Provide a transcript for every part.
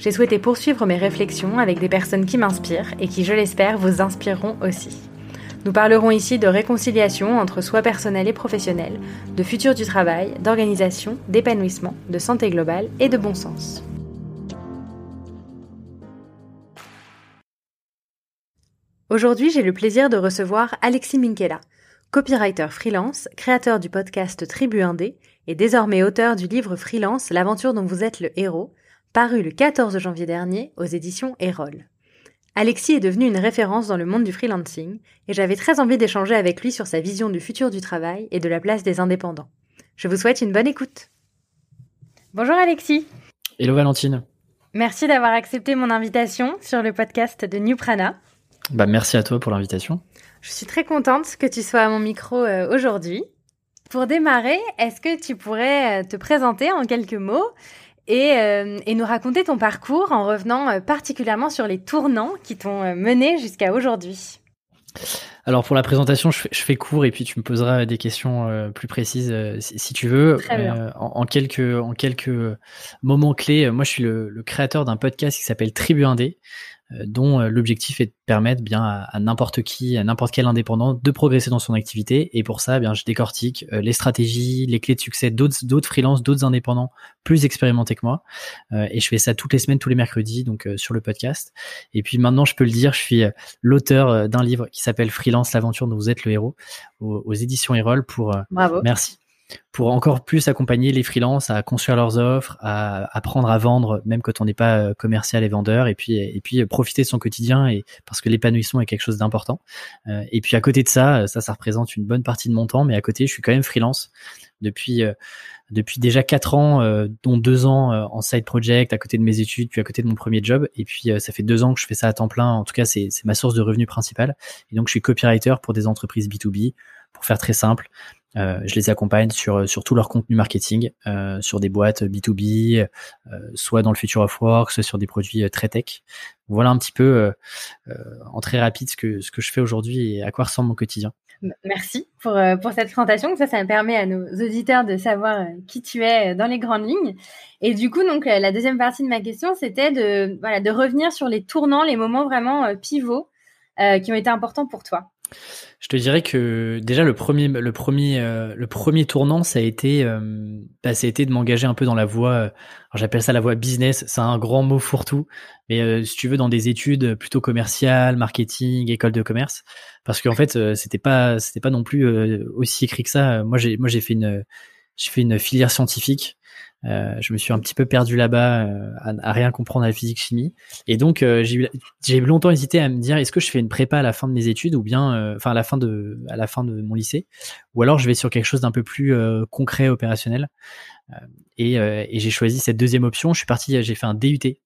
J'ai souhaité poursuivre mes réflexions avec des personnes qui m'inspirent et qui, je l'espère, vous inspireront aussi. Nous parlerons ici de réconciliation entre soi personnel et professionnel, de futur du travail, d'organisation, d'épanouissement, de santé globale et de bon sens. Aujourd'hui, j'ai le plaisir de recevoir Alexis Minkela, copywriter freelance, créateur du podcast Tribu Indé et désormais auteur du livre Freelance, l'aventure dont vous êtes le héros, paru le 14 janvier dernier aux éditions Erol. Alexis est devenu une référence dans le monde du freelancing et j'avais très envie d'échanger avec lui sur sa vision du futur du travail et de la place des indépendants. Je vous souhaite une bonne écoute. Bonjour Alexis. Hello Valentine. Merci d'avoir accepté mon invitation sur le podcast de New Prana. Bah, merci à toi pour l'invitation. Je suis très contente que tu sois à mon micro euh, aujourd'hui. Pour démarrer, est-ce que tu pourrais euh, te présenter en quelques mots euh, et, nous raconter ton parcours en revenant euh, particulièrement sur les tournants qui t'ont euh, mené jusqu'à aujourd'hui. Alors pour la présentation, je fais, court et puis tu me poseras des questions plus précises si, tu veux. En, quelques, en quelques moments clés, moi je suis le, le créateur d'un podcast qui s'appelle Tribu Indé, euh, dont euh, l'objectif est de permettre bien à, n'importe qui, à n'importe quel indépendant de progresser dans son activité. Et pour ça, eh bien, je décortique euh, les stratégies, les clés de succès d'autres, d'autres freelances, d'autres indépendants plus expérimentés que moi. et je fais ça toutes les semaines, tous les mercredis, donc sur le podcast. Et puis maintenant, je peux le dire, je suis l'auteur d'un livre qui s'appelle Freelance, l'aventure dont vous êtes le héros, aux, aux éditions Erol. Pour Bravo. merci pour encore plus accompagner les freelances à construire leurs offres, à apprendre à vendre même quand on n'est pas euh, commercial et vendeur, et puis et puis euh, profiter de son quotidien et parce que l'épanouissement est quelque chose d'important. Euh, et puis à côté de ça, ça ça représente une bonne partie de mon temps, mais à côté je suis quand même freelance depuis depuis déjà quatre ans, dont deux ans en side project à côté de mes études, puis à côté de mon premier job. Et puis ça fait deux ans que je fais ça à temps plein. En tout cas, c'est ma source de revenus principale. Et donc je suis copywriter pour des entreprises B2B. Pour faire très simple, euh, je les accompagne sur, euh, sur tout leur contenu marketing, euh, sur des boîtes B2B, soit dans le future of work, soit sur des produits très tech. Voilà un petit peu en très rapide ce que, ce que je fais aujourd'hui et à quoi ressemble mon quotidien. Merci pour, pour cette présentation. Ça, ça me permet à nos auditeurs de savoir qui tu es dans les grandes lignes. Et du coup, donc, la deuxième partie de ma question, c'était de, voilà, de revenir sur les tournants, les moments vraiment pivots qui ont été importants pour toi. Je te dirais que déjà le premier, euh, tournant, ça a été, euh, de m'engager un peu dans la voie. Euh, j'appelle ça la voie business. C'est un grand mot fourre-tout, mais si tu veux, dans des études plutôt commerciales, marketing, école de commerce, parce qu'en fait, c'était pas, c'était pas non plus aussi écrit que ça. Moi, j'ai fait une filière scientifique. Euh, je me suis un petit peu perdu là-bas euh, à, rien comprendre à la physique chimie. Et donc euh, j'ai longtemps hésité à me dire est-ce que je fais une prépa à la fin de mes études ou bien enfin à la fin de à la fin de mon lycée? Ou alors je vais sur quelque chose d'un peu plus concret opérationnel. Et, et j'ai choisi cette deuxième option. Je suis parti j'ai fait un DUT et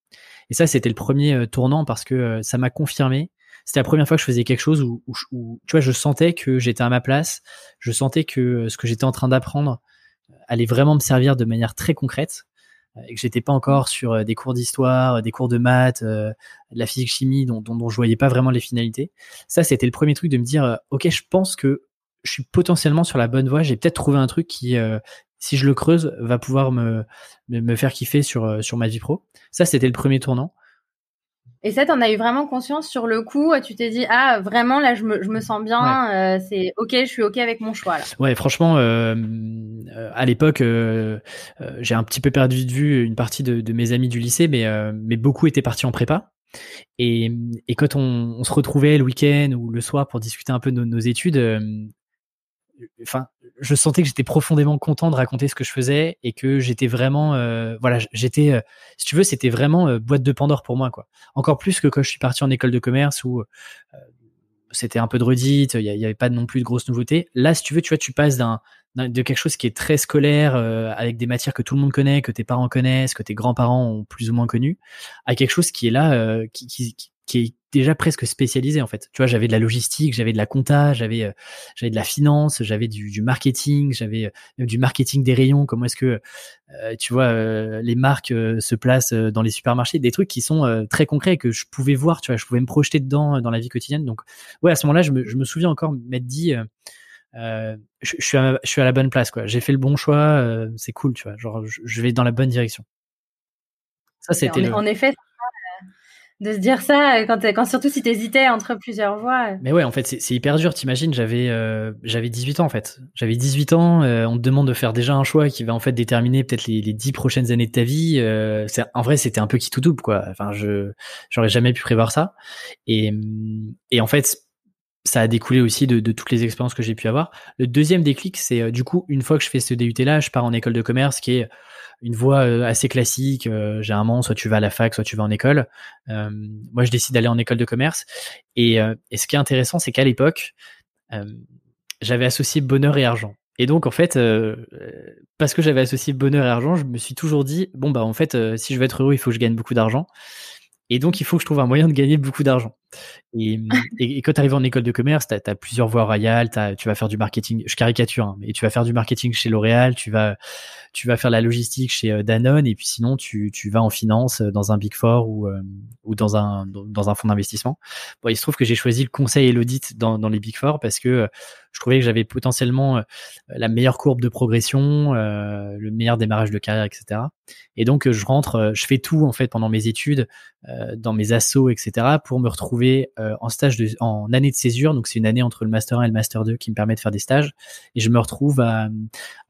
ça c'était le premier tournant parce que ça m'a confirmé. C'était la première fois que je faisais quelque chose où, où, où, tu vois je sentais que j'étais à ma place. Je sentais que ce que j'étais en train d'apprendre allait vraiment me servir de manière très concrète euh, et que j'étais pas encore sur euh, des cours d'histoire, des cours de maths, euh, de la physique chimie dont, dont, dont, je voyais pas vraiment les finalités. Ça, c'était le premier truc de me dire, ok, je pense que je suis potentiellement sur la bonne voie. J'ai peut-être trouvé un truc qui, si je le creuse, va pouvoir me, me faire kiffer sur sur ma vie pro. Ça, c'était le premier tournant. Et ça, t'en as eu vraiment conscience sur le coup Tu t'es dit, ah, vraiment, là, je me, je me sens bien, euh, c'est OK, je suis OK avec mon choix. Là. Ouais, franchement, euh, euh à l'époque, euh, j'ai un petit peu perdu de vue une partie de, de mes amis du lycée, mais, mais beaucoup étaient partis en prépa. Et, et quand on, on, se retrouvait le week-end ou le soir pour discuter un peu de nos, nos études, enfin, je sentais que j'étais profondément content de raconter ce que je faisais et que j'étais vraiment, euh, voilà, j'étais, euh, si tu veux, c'était vraiment euh, boîte de Pandore pour moi, quoi. Encore plus que quand je suis parti en école de commerce où c'était un peu de redite, il y, avait pas non plus de grosses nouveautés. Là, si tu veux, tu vois, tu passes d'un de quelque chose qui est très scolaire, avec des matières que tout le monde connaît, que tes parents connaissent, que tes grands-parents ont plus ou moins connu, à quelque chose qui est là, qui, qui, qui est déjà presque spécialisé en fait. Tu vois, j'avais de la logistique, j'avais de la compta, j'avais euh, j'avais de la finance, j'avais du, du, marketing, j'avais euh, du marketing des rayons. Comment est-ce que euh, tu vois les marques se placent dans les supermarchés, des trucs qui sont très concrets que je pouvais voir. Tu vois, je pouvais me projeter dedans dans la vie quotidienne. Donc ouais, à ce moment-là, je me, je me souviens encore m'être dit. Je, je, suis à, je suis à la bonne place quoi. J'ai fait le bon choix, c'est cool, tu vois. Genre, je, vais dans la bonne direction. Ça, c'était. En, en effet, de se dire ça euh, quand, quand surtout si t'hésitais entre plusieurs voies. Euh. Mais ouais, en fait, c'est hyper dur. T'imagines, j'avais euh, j'avais 18 ans en fait. J'avais 18 ans. on te demande de faire déjà un choix qui va en fait déterminer peut-être les, les 10 prochaines années de ta vie. en vrai, c'était un peu qui tout double quoi. Enfin, je j'aurais jamais pu prévoir ça. Et et en fait, ça a découlé aussi de, toutes les expériences que j'ai pu avoir. Le deuxième déclic, c'est du coup une fois que je fais ce DUT là, je pars en école de commerce qui est une voie euh, assez classique. Euh, généralement, soit tu vas à la fac, soit tu vas en école. Euh, moi, je décide d'aller en école de commerce. Et, et ce qui est intéressant, c'est qu'à l'époque, j'avais associé bonheur et argent. Et donc en fait, parce que j'avais associé bonheur et argent, je me suis toujours dit bon bah en fait, si je veux être heureux, il faut que je gagne beaucoup d'argent. Et donc, il faut que je trouve un moyen de gagner beaucoup d'argent. Et, et, quand tu arrives en école de commerce, tu as, plusieurs voies royales. Tu vas faire du marketing, je caricature, hein, mais tu vas faire du marketing chez L'Oréal, tu vas, tu vas faire la logistique chez euh, Danone, et puis sinon, tu, tu vas en finance euh, dans un Big Four ou, euh, ou dans un, dans un fonds d'investissement. Bon, il se trouve que j'ai choisi le conseil et l'audit dans, dans les Big Four parce que je trouvais que j'avais potentiellement la meilleure courbe de progression, le meilleur démarrage de carrière, etc. Et donc, je rentre, je fais tout en fait pendant mes études, dans mes assos, etc., pour me retrouver euh, en stage de, en année de césure, donc c'est une année entre le master 1 et le master 2 qui me permet de faire des stages, et je me retrouve à,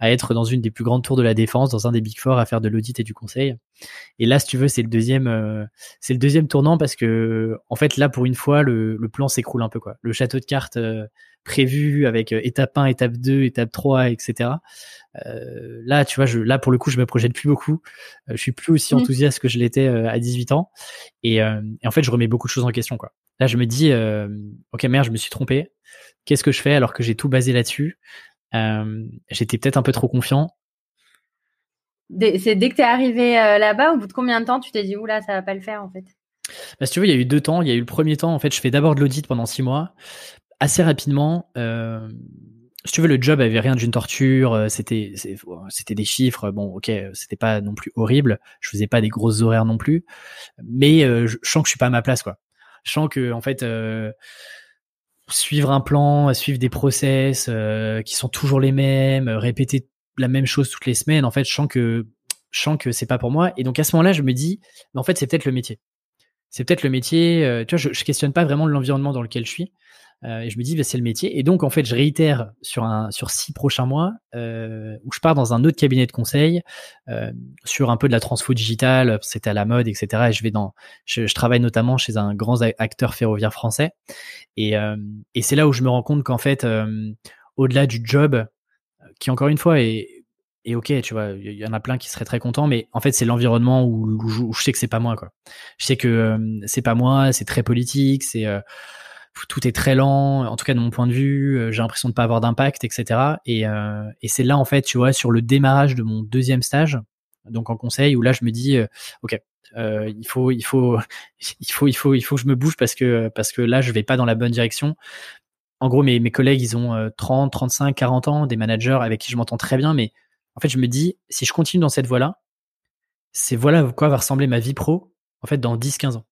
être dans une des plus grandes tours de la défense, dans un des big four, à faire de l'audit et du conseil. Et là, si tu veux, c'est le deuxième, euh, c'est le deuxième tournant parce que, en fait, là, pour une fois, le, le plan s'écroule un peu, quoi. Le château de cartes euh, prévu avec étape 1, étape 2, étape 3, etc. Euh, là, tu vois, je, là pour le coup, je me projette plus beaucoup. je suis plus aussi mmh. enthousiaste que je l'étais à 18 ans, et, et, en fait, je remets beaucoup de choses en question, quoi. Là, je me dis, euh, ok, merde, je me suis trompé. Qu'est-ce que je fais alors que j'ai tout basé là-dessus? Euh, J'étais peut-être un peu trop confiant. C'est dès que tu es arrivé euh, là-bas, au bout de combien de temps tu t'es dit, oula, ça va pas le faire en fait? Bah, Si tu veux, il y a eu deux temps. Il y a eu le premier temps, en fait, je fais d'abord de l'audit pendant six mois. Assez rapidement, euh, si tu veux, le job avait rien d'une torture. C'était, c'était des chiffres. Bon, ok, c'était pas non plus horrible. Je faisais pas des grosses horaires non plus, mais je sens que je suis pas à ma place, quoi je sens que en fait euh, suivre un plan, suivre des process euh, qui sont toujours les mêmes, répéter la même chose toutes les semaines, en fait, je sens que je sens c'est pas pour moi. Et donc à ce moment-là, je me dis, en fait, c'est peut-être le métier. C'est peut-être le métier. Euh, tu vois, je, je questionne pas vraiment l'environnement dans lequel je suis. Euh, et je me dis, bah, c'est le métier. Et donc, en fait, je réitère sur, un, sur six prochains mois euh, où je pars dans un autre cabinet de conseil euh, sur un peu de la transfo digitale. C'était à la mode, etc. Et je vais dans, je, je travaille notamment chez un grand acteur ferroviaire français. Et, euh, et c'est là où je me rends compte qu'en fait, euh, au-delà du job, qui encore une fois est, et ok, tu vois, il y en a plein qui seraient très contents, mais en fait, c'est l'environnement où, je sais que c'est pas moi, quoi. Je sais que c'est pas moi, c'est très politique, c'est tout est très lent, en tout cas de mon point de vue, euh, j'ai l'impression de pas avoir d'impact, etc. Et, euh, et c'est là en fait, tu vois, sur le démarrage de mon deuxième stage, donc en conseil, où là je me dis, euh, ok, euh, il faut, il faut, il faut, il faut, il faut que je me bouge parce que parce que là je vais pas dans la bonne direction. En gros, mes, mes collègues, ils ont 30, 35, 40 ans, des managers avec qui je m'entends très bien, mais en fait, je me dis, si je continue dans cette voie-là, c'est voilà quoi va ressembler ma vie pro, en fait, dans 10, 15 ans.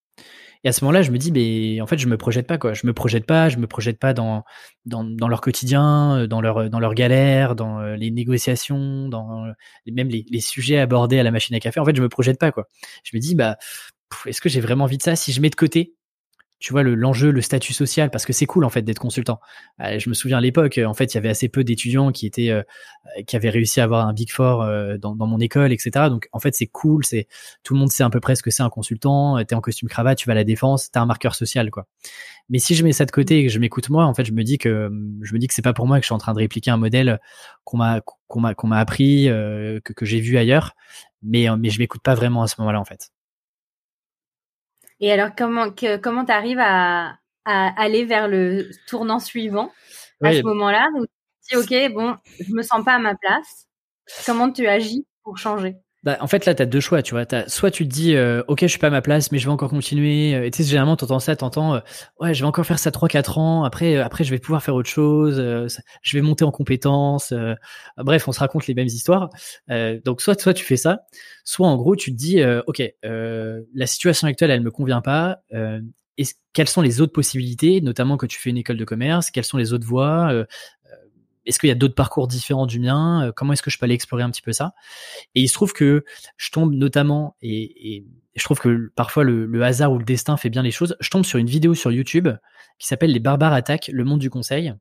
Et à ce moment-là, je me dis, mais en fait, je me projette pas quoi. Je me projette pas, je me projette pas dans dans, leur quotidien, euh, dans leur dans leurs galères, dans euh, les négociations, dans euh, même les, les sujets abordés à la machine à café. En fait, je me projette pas quoi. Je me dis, bah, est-ce que j'ai vraiment envie de ça? Si je mets de côté tu vois l'enjeu, le, statut social, parce que c'est cool en fait d'être consultant. Euh, je me souviens à l'époque, en fait, il y avait assez peu d'étudiants qui étaient, euh, qui avaient réussi à avoir un big four euh, dans, dans, mon école, etc. Donc en fait, c'est cool, c'est tout le monde sait à peu près ce que c'est un consultant. T'es en costume cravate, tu vas à la défense, t'as un marqueur social, quoi. Mais si je mets ça de côté et que je m'écoute moi, en fait, je me dis que je me dis que c'est pas pour moi que je suis en train de répliquer un modèle qu'on m'a qu'on m'a qu'on m'a appris, que que j'ai vu ailleurs, mais mais je m'écoute pas vraiment à ce moment-là, en fait. Et alors, comment que, comment tu arrives à, à, aller vers le tournant suivant à ce moment-là? Dis, ok, bon, je me sens pas à ma place. Comment tu agis pour changer? Bah, en fait, là, tu as deux choix, tu vois. As, soit tu te dis, euh, ok, je suis pas à ma place, mais je vais encore continuer. Euh, et tu sais, généralement, t'entends ça, t'entends, euh, ouais, je vais encore faire ça 3-4 ans. Après, après, je vais pouvoir faire autre chose. je vais monter en compétences. bref, on se raconte les mêmes histoires. donc, soit, soit tu fais ça, soit en gros, tu te dis, ok, la situation actuelle, elle me convient pas. et quelles sont les autres possibilités, notamment que tu fais une école de commerce Quelles sont les autres voies est-ce qu'il y a d'autres parcours différents du mien euh, Comment est-ce que je peux aller explorer un petit peu ça? Et il se trouve que je tombe notamment, et, je trouve que parfois le, hasard ou le destin fait bien les choses, je tombe sur une vidéo sur YouTube qui s'appelle Les barbares attaquent le monde du conseil,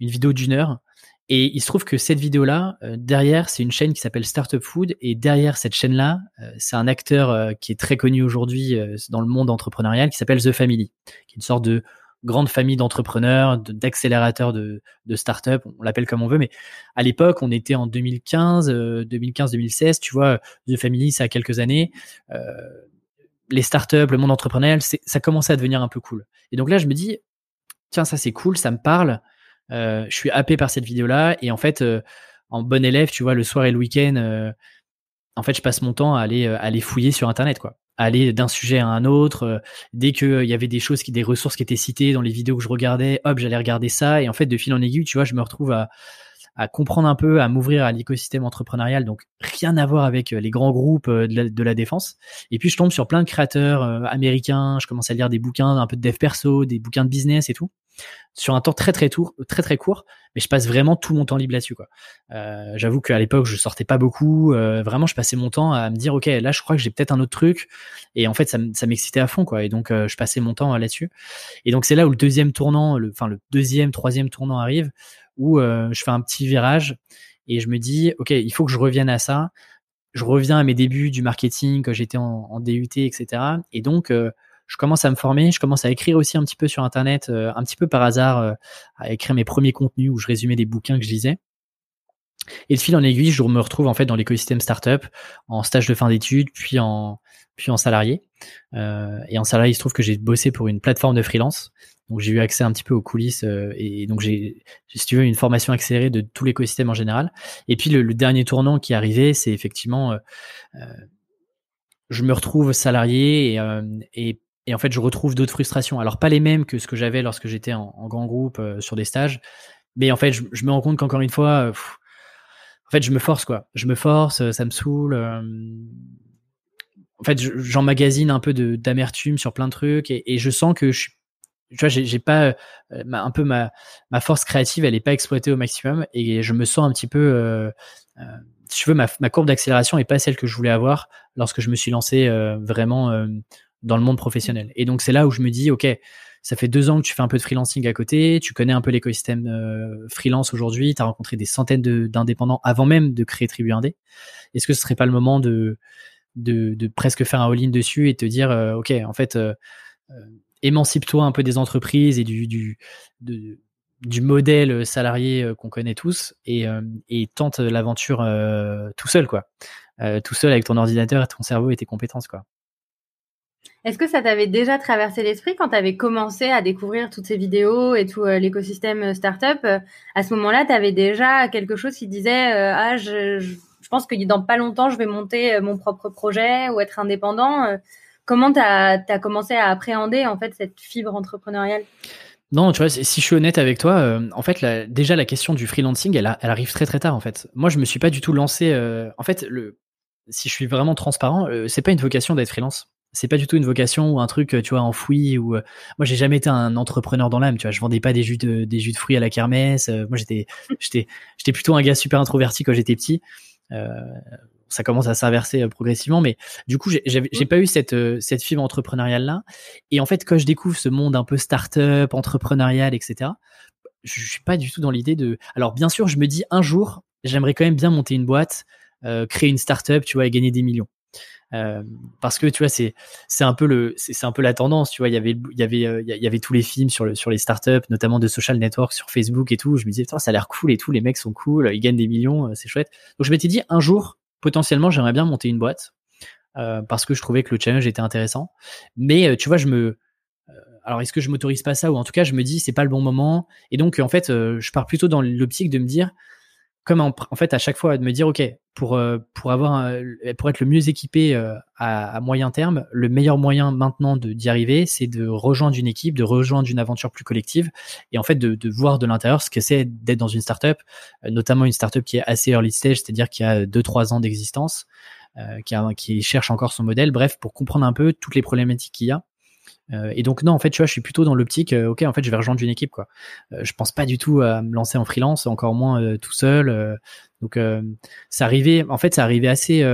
une vidéo d'une heure. Et il se trouve que cette vidéo-là, euh, derrière, c'est une chaîne qui s'appelle Startup Food, et derrière cette chaîne-là, euh, c'est un acteur qui est très connu aujourd'hui dans le monde entrepreneurial qui s'appelle The Family, qui est une sorte de grande famille d'entrepreneurs, d'accélérateurs de, de start-up, on l'appelle comme on veut, mais à l'époque, on était en 2015, 2015-2016, tu vois, The Family, ça a quelques années. Euh, les startups, le monde entrepreneurial, ça commençait à devenir un peu cool. Et donc là, je me dis, tiens, ça c'est cool, ça me parle. Euh, je suis happé par cette vidéo-là. Et en fait, euh, en bon élève, tu vois, le soir et le week-end, euh, en fait, je passe mon temps à aller, à aller fouiller sur Internet, quoi aller d'un sujet à un autre. Euh, dès qu'il euh, y avait des choses, qui, des ressources qui étaient citées dans les vidéos que je regardais, hop, j'allais regarder ça. Et en fait, de fil en aiguille, tu vois, je me retrouve à, à comprendre un peu, à m'ouvrir à l'écosystème entrepreneurial. Donc, rien à voir avec euh, les grands groupes de la, défense. Et puis, je tombe sur plein de créateurs américains. Je commence à lire des bouquins, un peu de dev perso, des bouquins de business et tout sur un temps très très très très court, mais je passe vraiment tout mon temps libre là-dessus quoi. Euh, J'avoue qu'à l'époque je sortais pas beaucoup, euh, vraiment je passais mon temps à me dire ok là je crois que j'ai peut-être un autre truc et en fait ça, m'excitait à fond quoi et donc euh, je passais mon temps là-dessus et donc c'est là où le deuxième tournant, enfin le deuxième troisième tournant arrive où euh, je fais un petit virage et je me dis ok il faut que je revienne à ça, je reviens à mes débuts du marketing quand j'étais en, en, DUT etc et donc euh, je commence à me former, je commence à écrire aussi un petit peu sur Internet, euh, un petit peu par hasard, euh, à écrire mes premiers contenus où je résumais des bouquins que je lisais. Et de fil en aiguille, je me retrouve en fait dans l'écosystème startup, en stage de fin d'études, puis en puis en salarié. Euh, et en salarié, il se trouve que j'ai bossé pour une plateforme de freelance. Donc j'ai eu accès un petit peu aux coulisses et donc j'ai, si tu veux, une formation accélérée de tout l'écosystème en général. Et puis le, dernier tournant qui est arrivé, c'est effectivement, je me retrouve salarié et, et et en fait, je retrouve d'autres frustrations. Alors, pas les mêmes que ce que j'avais lorsque j'étais en, grand groupe euh, sur des stages. Mais en fait, je, me rends compte qu'encore une fois, euh, en fait, je me force, quoi. Je me force, euh, ça me saoule. en fait, j'emmagasine un peu d'amertume sur plein de trucs et, je sens que je suis tu vois, j'ai pas un peu ma, ma force créative, elle est pas exploitée au maximum et je me sens un petit peu, si tu veux, ma, ma courbe d'accélération est pas celle que je voulais avoir lorsque je me suis lancé vraiment dans le monde professionnel. Et donc c'est là où je me dis, ok, ça fait deux ans que tu fais un peu de freelancing à côté, tu connais un peu l'écosystème euh, freelance aujourd'hui, tu as rencontré des centaines d'indépendants avant même de créer Tribu Indé. Est-ce que ce serait pas le moment de, de, de presque faire un all-in dessus et te dire, euh, ok, en fait, euh, émancipe-toi un peu des entreprises et du, du, du modèle salarié qu'on connaît tous et, et tente l'aventure tout seul, quoi. tout seul avec ton ordinateur ton cerveau et tes compétences, quoi. Est-ce que ça t'avait déjà traversé l'esprit quand tu avais commencé à découvrir toutes ces vidéos et tout euh, l'écosystème euh, startup euh, À ce moment-là, tu avais déjà quelque chose qui disait Ah, je, pense que dans pas longtemps, je vais monter mon propre projet ou être indépendant. Comment tu as, commencé à appréhender en fait cette fibre entrepreneuriale? Non, tu vois, si je suis honnête avec toi, en fait, déjà la question du freelancing, elle, arrive très très tard en fait. Moi, je me suis pas du tout lancé. en fait, si je suis vraiment transparent, c'est pas une vocation d'être freelance c'est pas du tout une vocation ou un truc tu vois enfoui ou euh, moi j'ai jamais été un entrepreneur dans l'âme tu vois. Je vendais pas des jus de des jus de fruits à la kermesse euh, moi j'étais j'étais j'étais plutôt un gars super introverti quand j'étais petit. Euh, ça commence à s'inverser progressivement mais du coup j'ai j'ai pas eu cette cette fibre entrepreneuriale là et en fait quand je découvre ce monde un peu start-up entrepreneurial etc je suis pas du tout dans l'idée de alors bien sûr je me dis un jour j'aimerais quand même bien monter une boîte créer une start-up tu vois et gagner des millions euh, parce que tu vois c'est c'est un peu le c'est un peu la tendance tu vois. Il y avait il y avait euh, il y avait tous les films sur le sur les startups notamment de social network sur Facebook et tout. Je me disais ça a l'air cool et tout les mecs sont cool ils gagnent des millions euh, c'est chouette. Donc je m'étais dit un jour potentiellement j'aimerais bien monter une boîte parce que je trouvais que le challenge était intéressant. Mais tu vois je me alors est-ce que je m'autorise pas ça? Ou en tout cas je me dis c'est pas le bon moment. Et donc en fait je pars plutôt dans l'optique de me dire en, fait à chaque fois de me dire ok pour euh, pour avoir pour être le mieux équipé euh, à, moyen terme le meilleur moyen maintenant de d'y arriver c'est de rejoindre une équipe de rejoindre une aventure plus collective et en fait de, voir de l'intérieur ce que c'est d'être dans une startup euh, notamment une startup qui est assez early stage c'est-à-dire qui a deux trois ans d'existence qui, qui cherche encore son modèle. Bref pour comprendre un peu toutes les problématiques qu'il y a euh, et donc non, en fait, tu vois, je suis plutôt dans l'optique, euh, ok, en fait, je vais rejoindre une équipe, quoi. Euh, je pense pas du tout à me lancer en freelance, encore moins tout seul. donc, ça arrivait, en fait, ça arrivait assez,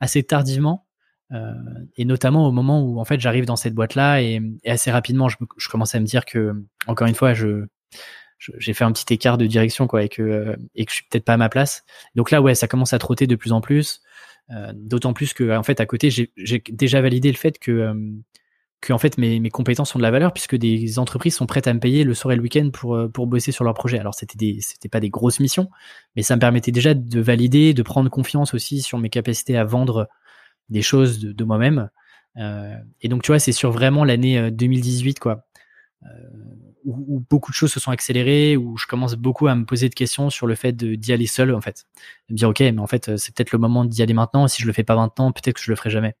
assez tardivement, et notamment au moment où, en fait, j'arrive dans cette boîte-là, et, assez rapidement, je, je commence à me dire que, encore une fois, je j'ai fait un petit écart de direction quoi et que et que je suis peut-être pas à ma place donc là ouais ça commence à trotter de plus en plus d'autant plus que en fait à côté j'ai déjà validé le fait que que en fait mes, compétences ont de la valeur puisque des entreprises sont prêtes à me payer le soir et le week-end pour euh, bosser sur leur projet. Alors c'était des c'était pas des grosses missions, mais ça me permettait déjà de valider, de prendre confiance aussi sur mes capacités à vendre des choses de, moi-même. Euh, et donc tu vois, c'est sur vraiment l'année 2018 euh, quoi, où, où, beaucoup de choses se sont accélérées, où je commence beaucoup à me poser de questions sur le fait d'y aller seul en fait, de me dire ok, mais en fait c'est peut-être le moment d'y aller maintenant. Si je le fais pas maintenant, peut-être que je le ferai jamais.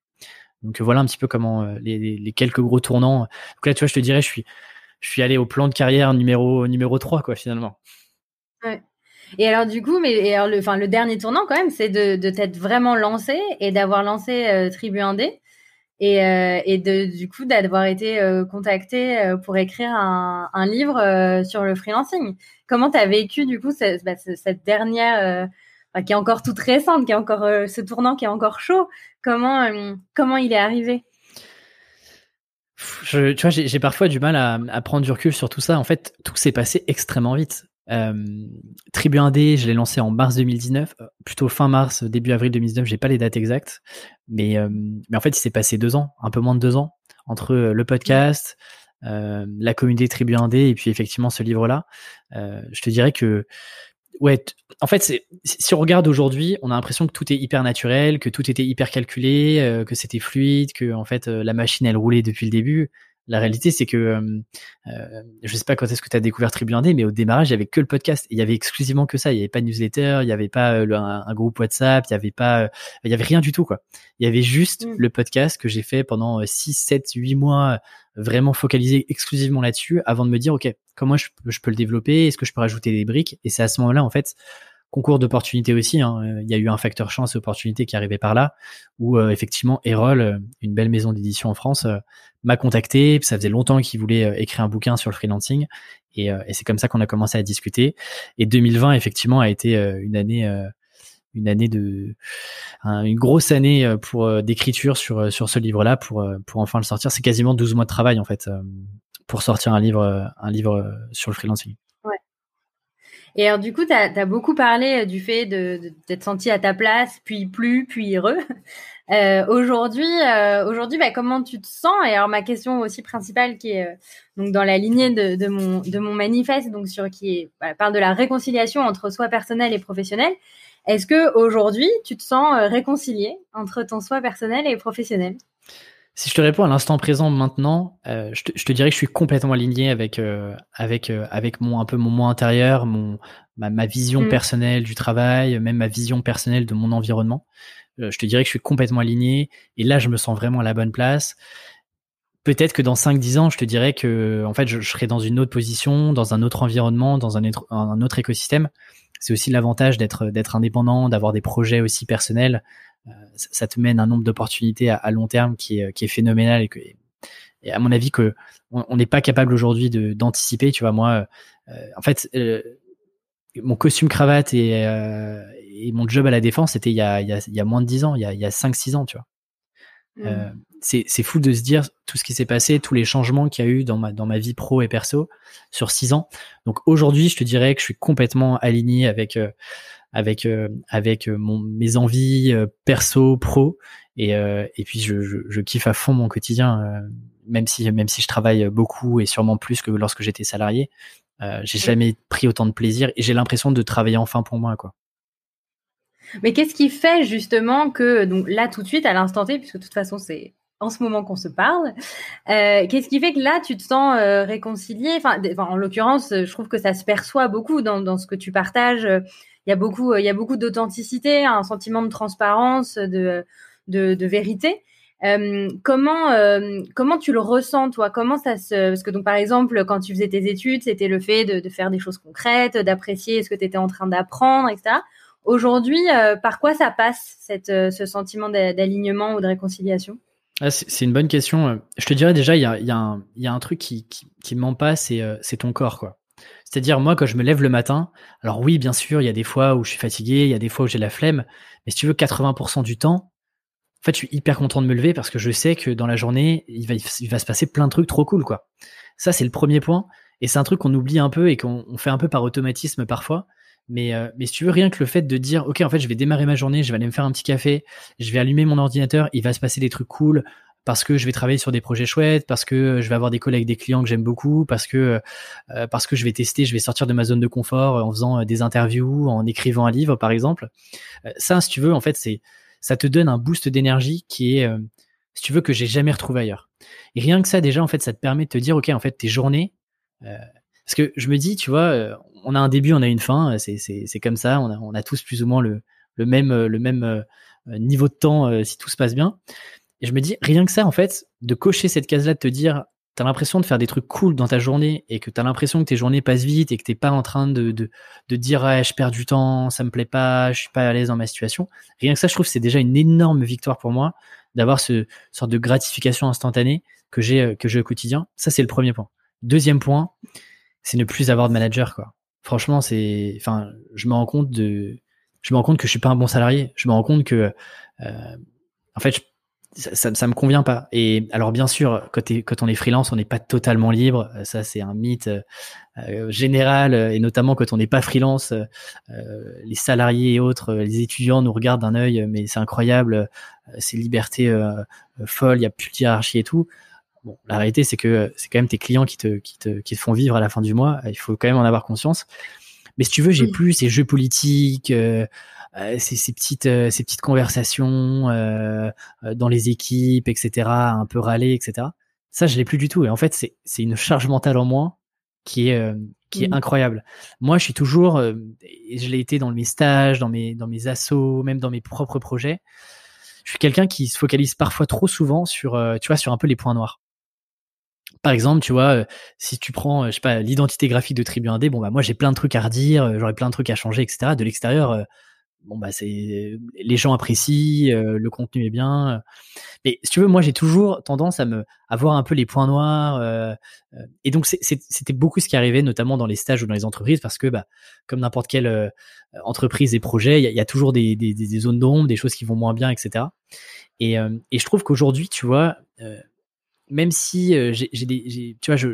Donc voilà un petit peu comment euh, les, quelques gros tournants. Donc là, tu vois, je te dirais, je suis, je suis allé au plan de carrière numéro, numéro 3, quoi, finalement. Et alors, du coup, mais alors, le, le dernier tournant, quand même, c'est de, de t'être vraiment lancé et d'avoir lancé euh, Tribu 1D et, euh, et du coup, d'avoir été contacté pour écrire un, livre sur le freelancing. Comment tu as vécu, du coup, cette, bah, cette dernière qui est encore toute récente, qui est encore euh, ce tournant qui est encore chaud. Comment euh, comment il est arrivé? Tu vois, j'ai parfois du mal à, à, prendre du recul sur tout ça. En fait, tout s'est passé extrêmement vite. Euh, Tribu 1D, je l'ai lancé en mars 2019, euh, plutôt fin mars, début avril 2019. J'ai pas les dates exactes, mais mais en fait, il s'est passé deux ans, un peu moins de deux ans entre le podcast. la communauté Tribu 1D et puis effectivement ce livre-là, je te dirais que ouais, en fait, si on regarde aujourd'hui, on a l'impression que tout est hyper naturel, que tout était hyper calculé, euh, que c'était fluide, que en fait euh, la machine elle roulait depuis le début. La réalité, c'est que euh, euh, je sais pas quand est-ce que tu as découvert Tribu mais au démarrage, il y avait que le podcast. Il y avait exclusivement que ça. Il y avait pas de newsletter, il y avait pas un, groupe WhatsApp, il y avait pas, il y avait rien du tout quoi. Il y avait juste mm. le podcast que j'ai fait pendant 6, 7, 8 mois, vraiment focalisé exclusivement là-dessus, avant de me dire ok, comment je, je peux le développer? Est-ce que je peux rajouter des briques? Et c'est à ce moment-là en fait concours d'opportunités aussi. Hein. Il y a eu un facteur chance et opportunité qui arrivait par là, où euh, effectivement Erol, euh, une belle maison d'édition en France, euh, m'a contacté. Ça faisait longtemps qu'il voulait écrire un bouquin sur le freelancing, et, c'est comme ça qu'on a commencé à discuter. Et 2020 effectivement a été une année. une année de une grosse année pour d'écriture sur sur ce livre-là pour pour enfin le sortir c'est quasiment 12 mois de travail en fait pour sortir un livre un livre sur le freelancing et alors, du coup, tu as, beaucoup parlé euh, du fait de, d'être senti à ta place, puis plus, puis heureux. Euh, aujourd'hui, euh, aujourd'hui, bah, comment tu te sens? Et alors, ma question aussi principale, qui est donc dans la lignée de, de, mon de mon manifeste, donc sur qui est, bah, parle de la réconciliation entre soi personnel et professionnel. Est-ce que aujourd'hui, tu te sens réconcilié entre ton soi personnel et professionnel? Si je te réponds à l'instant présent maintenant, euh, je, te, je, te, dirais que je suis complètement aligné avec euh, avec euh, avec mon un peu mon moi intérieur, mon ma, ma vision mm. personnelle du travail, même ma vision personnelle de mon environnement. Je te dirais que je suis complètement aligné et là je me sens vraiment à la bonne place. Peut-être que dans 5-10 ans, je te dirais que en fait je, je, serai dans une autre position, dans un autre environnement, dans un autre, un autre écosystème. C'est aussi l'avantage d'être d'être indépendant, d'avoir des projets aussi personnels ça te mène un nombre d'opportunités à, long terme qui est, qui est phénoménal et que et à mon avis que on n'est pas capable aujourd'hui d'anticiper tu vois. Moi euh, en fait euh, mon costume cravate et, et mon job à la défense c'était il y a il y a, il y a moins de 10 ans il y a il y a 5 6 ans tu vois. Mmh. c'est c'est fou de se dire tout ce qui s'est passé tous les changements qu'il y a eu dans ma dans ma vie pro et perso sur 6 ans. Donc aujourd'hui je te dirais que je suis complètement aligné avec avec euh, avec euh, mon, mes envies euh, perso, pro, et et puis je, je, je, kiffe à fond mon quotidien, même si même si je travaille beaucoup et sûrement plus que lorsque j'étais salarié. j'ai jamais pris autant de plaisir et j'ai l'impression de travailler enfin pour moi, quoi. Mais qu'est-ce qui fait justement que donc là tout de suite à l'instant T, puisque de toute façon c'est en ce moment qu'on se parle. Euh, qu'est-ce qui fait que là, tu te sens euh, réconcilié? Enfin, en l'occurrence, je trouve que ça se perçoit beaucoup dans, dans ce que tu partages. Il y a beaucoup, il y a beaucoup d'authenticité, un sentiment de transparence, de, de, vérité. Euh, comment euh, comment tu le ressens toi? Comment ça se parce que donc par exemple quand tu faisais tes études c'était le fait de, faire des choses concrètes, d'apprécier ce que tu étais en train d'apprendre, etc. Aujourd'hui, euh, par quoi ça passe cette ce sentiment d'alignement ou de réconciliation? Ah, c'est une bonne question. Je te dirais déjà, il y a, y, y a un truc qui, qui, qui ment pas, c'est ton corps, quoi. C'est-à-dire, moi, quand je me lève le matin, alors oui, bien sûr, il y a des fois où je suis fatigué, il y a des fois où j'ai la flemme, mais si tu veux, 80% du temps, en fait, je suis hyper content de me lever parce que je sais que dans la journée, il va, se passer plein de trucs trop cool, quoi. Ça, c'est le premier point. Et c'est un truc qu'on oublie un peu et qu'on fait un peu par automatisme parfois. Mais, euh, mais si tu veux, rien que le fait de dire, OK, en fait, je vais démarrer ma journée, je vais aller me faire un petit café, je vais allumer mon ordinateur, il va se passer des trucs cool parce que je vais travailler sur des projets chouettes, parce que je vais avoir des collègues, des clients que j'aime beaucoup, parce que euh, parce que je vais tester, je vais sortir de ma zone de confort en faisant des interviews, en écrivant un livre, par exemple. Euh, ça, si tu veux, en fait, c'est ça te donne un boost d'énergie qui est, euh, si tu veux, que j'ai jamais retrouvé ailleurs. Et rien que ça, déjà, en fait, ça te permet de te dire, OK, en fait, tes journées, euh, parce que je me dis, tu vois, euh, on a un début, on a une fin, c'est comme ça, on a, on a tous plus ou moins le, le même, le même niveau de temps si tout se passe bien. Et je me dis, rien que ça, en fait, de cocher cette case-là, de te dire, t'as l'impression de faire des trucs cool dans ta journée et que t'as l'impression que tes journées passent vite et que t'es pas en train de, de, de dire ouais, je perds du temps, ça me plaît pas, je suis pas à l'aise dans ma situation. Rien que ça, je trouve c'est déjà une énorme victoire pour moi d'avoir ce sorte de gratification instantanée que j'ai euh, que j'ai au quotidien. Ça c'est le premier point. Deuxième point, c'est ne plus avoir de manager quoi. Franchement, c'est enfin, je me rends compte de je me rends compte que je suis pas un bon salarié, je me rends compte que euh, en fait, je ça, ça, me convient pas. Et alors bien sûr, quand, quand on est freelance, on n'est pas totalement libre. Euh, ça, c'est un mythe euh, euh, général, et notamment quand on n'est pas freelance, les salariés et autres, les étudiants nous regardent d'un œil, mais c'est incroyable, c'est liberté folle, il y a plus de hiérarchie et tout. Bon, la réalité, c'est que c'est quand même tes clients qui te, qui te, qui te font vivre à la fin du mois. Il faut quand même en avoir conscience. Mais si tu veux, j'ai plus ces jeux politiques. Euh, ces, petites euh, ces petites conversations euh, dans les équipes, etc. Un peu râler, etc. Ça, je l'ai plus du tout. Et en fait, c'est c'est une charge mentale en moins qui est qui est mmh. incroyable. Moi, je suis toujours, et je l'ai été dans mes stages, dans mes dans mes assos, même dans mes propres projets. Je suis quelqu'un qui se focalise parfois trop souvent sur, tu vois, sur un peu les points noirs. Par exemple, tu vois, si tu prends, je sais pas, l'identité graphique de Tribu 1D, bon bah moi j'ai plein de trucs à redire, j'aurais plein de trucs à changer, etc. De l'extérieur, bon bah c'est les gens apprécient, euh, le contenu est bien. Mais si tu veux, moi j'ai toujours tendance à me à voir un peu les points noirs. Euh, euh, et donc c'était beaucoup ce qui arrivait, notamment dans les stages ou dans les entreprises, parce que bah comme n'importe quelle entreprise et projet, il y, a, toujours des, zones d'ombre, des choses qui vont moins bien, etc. Et, et je trouve qu'aujourd'hui, tu vois, même si j'ai des, tu vois,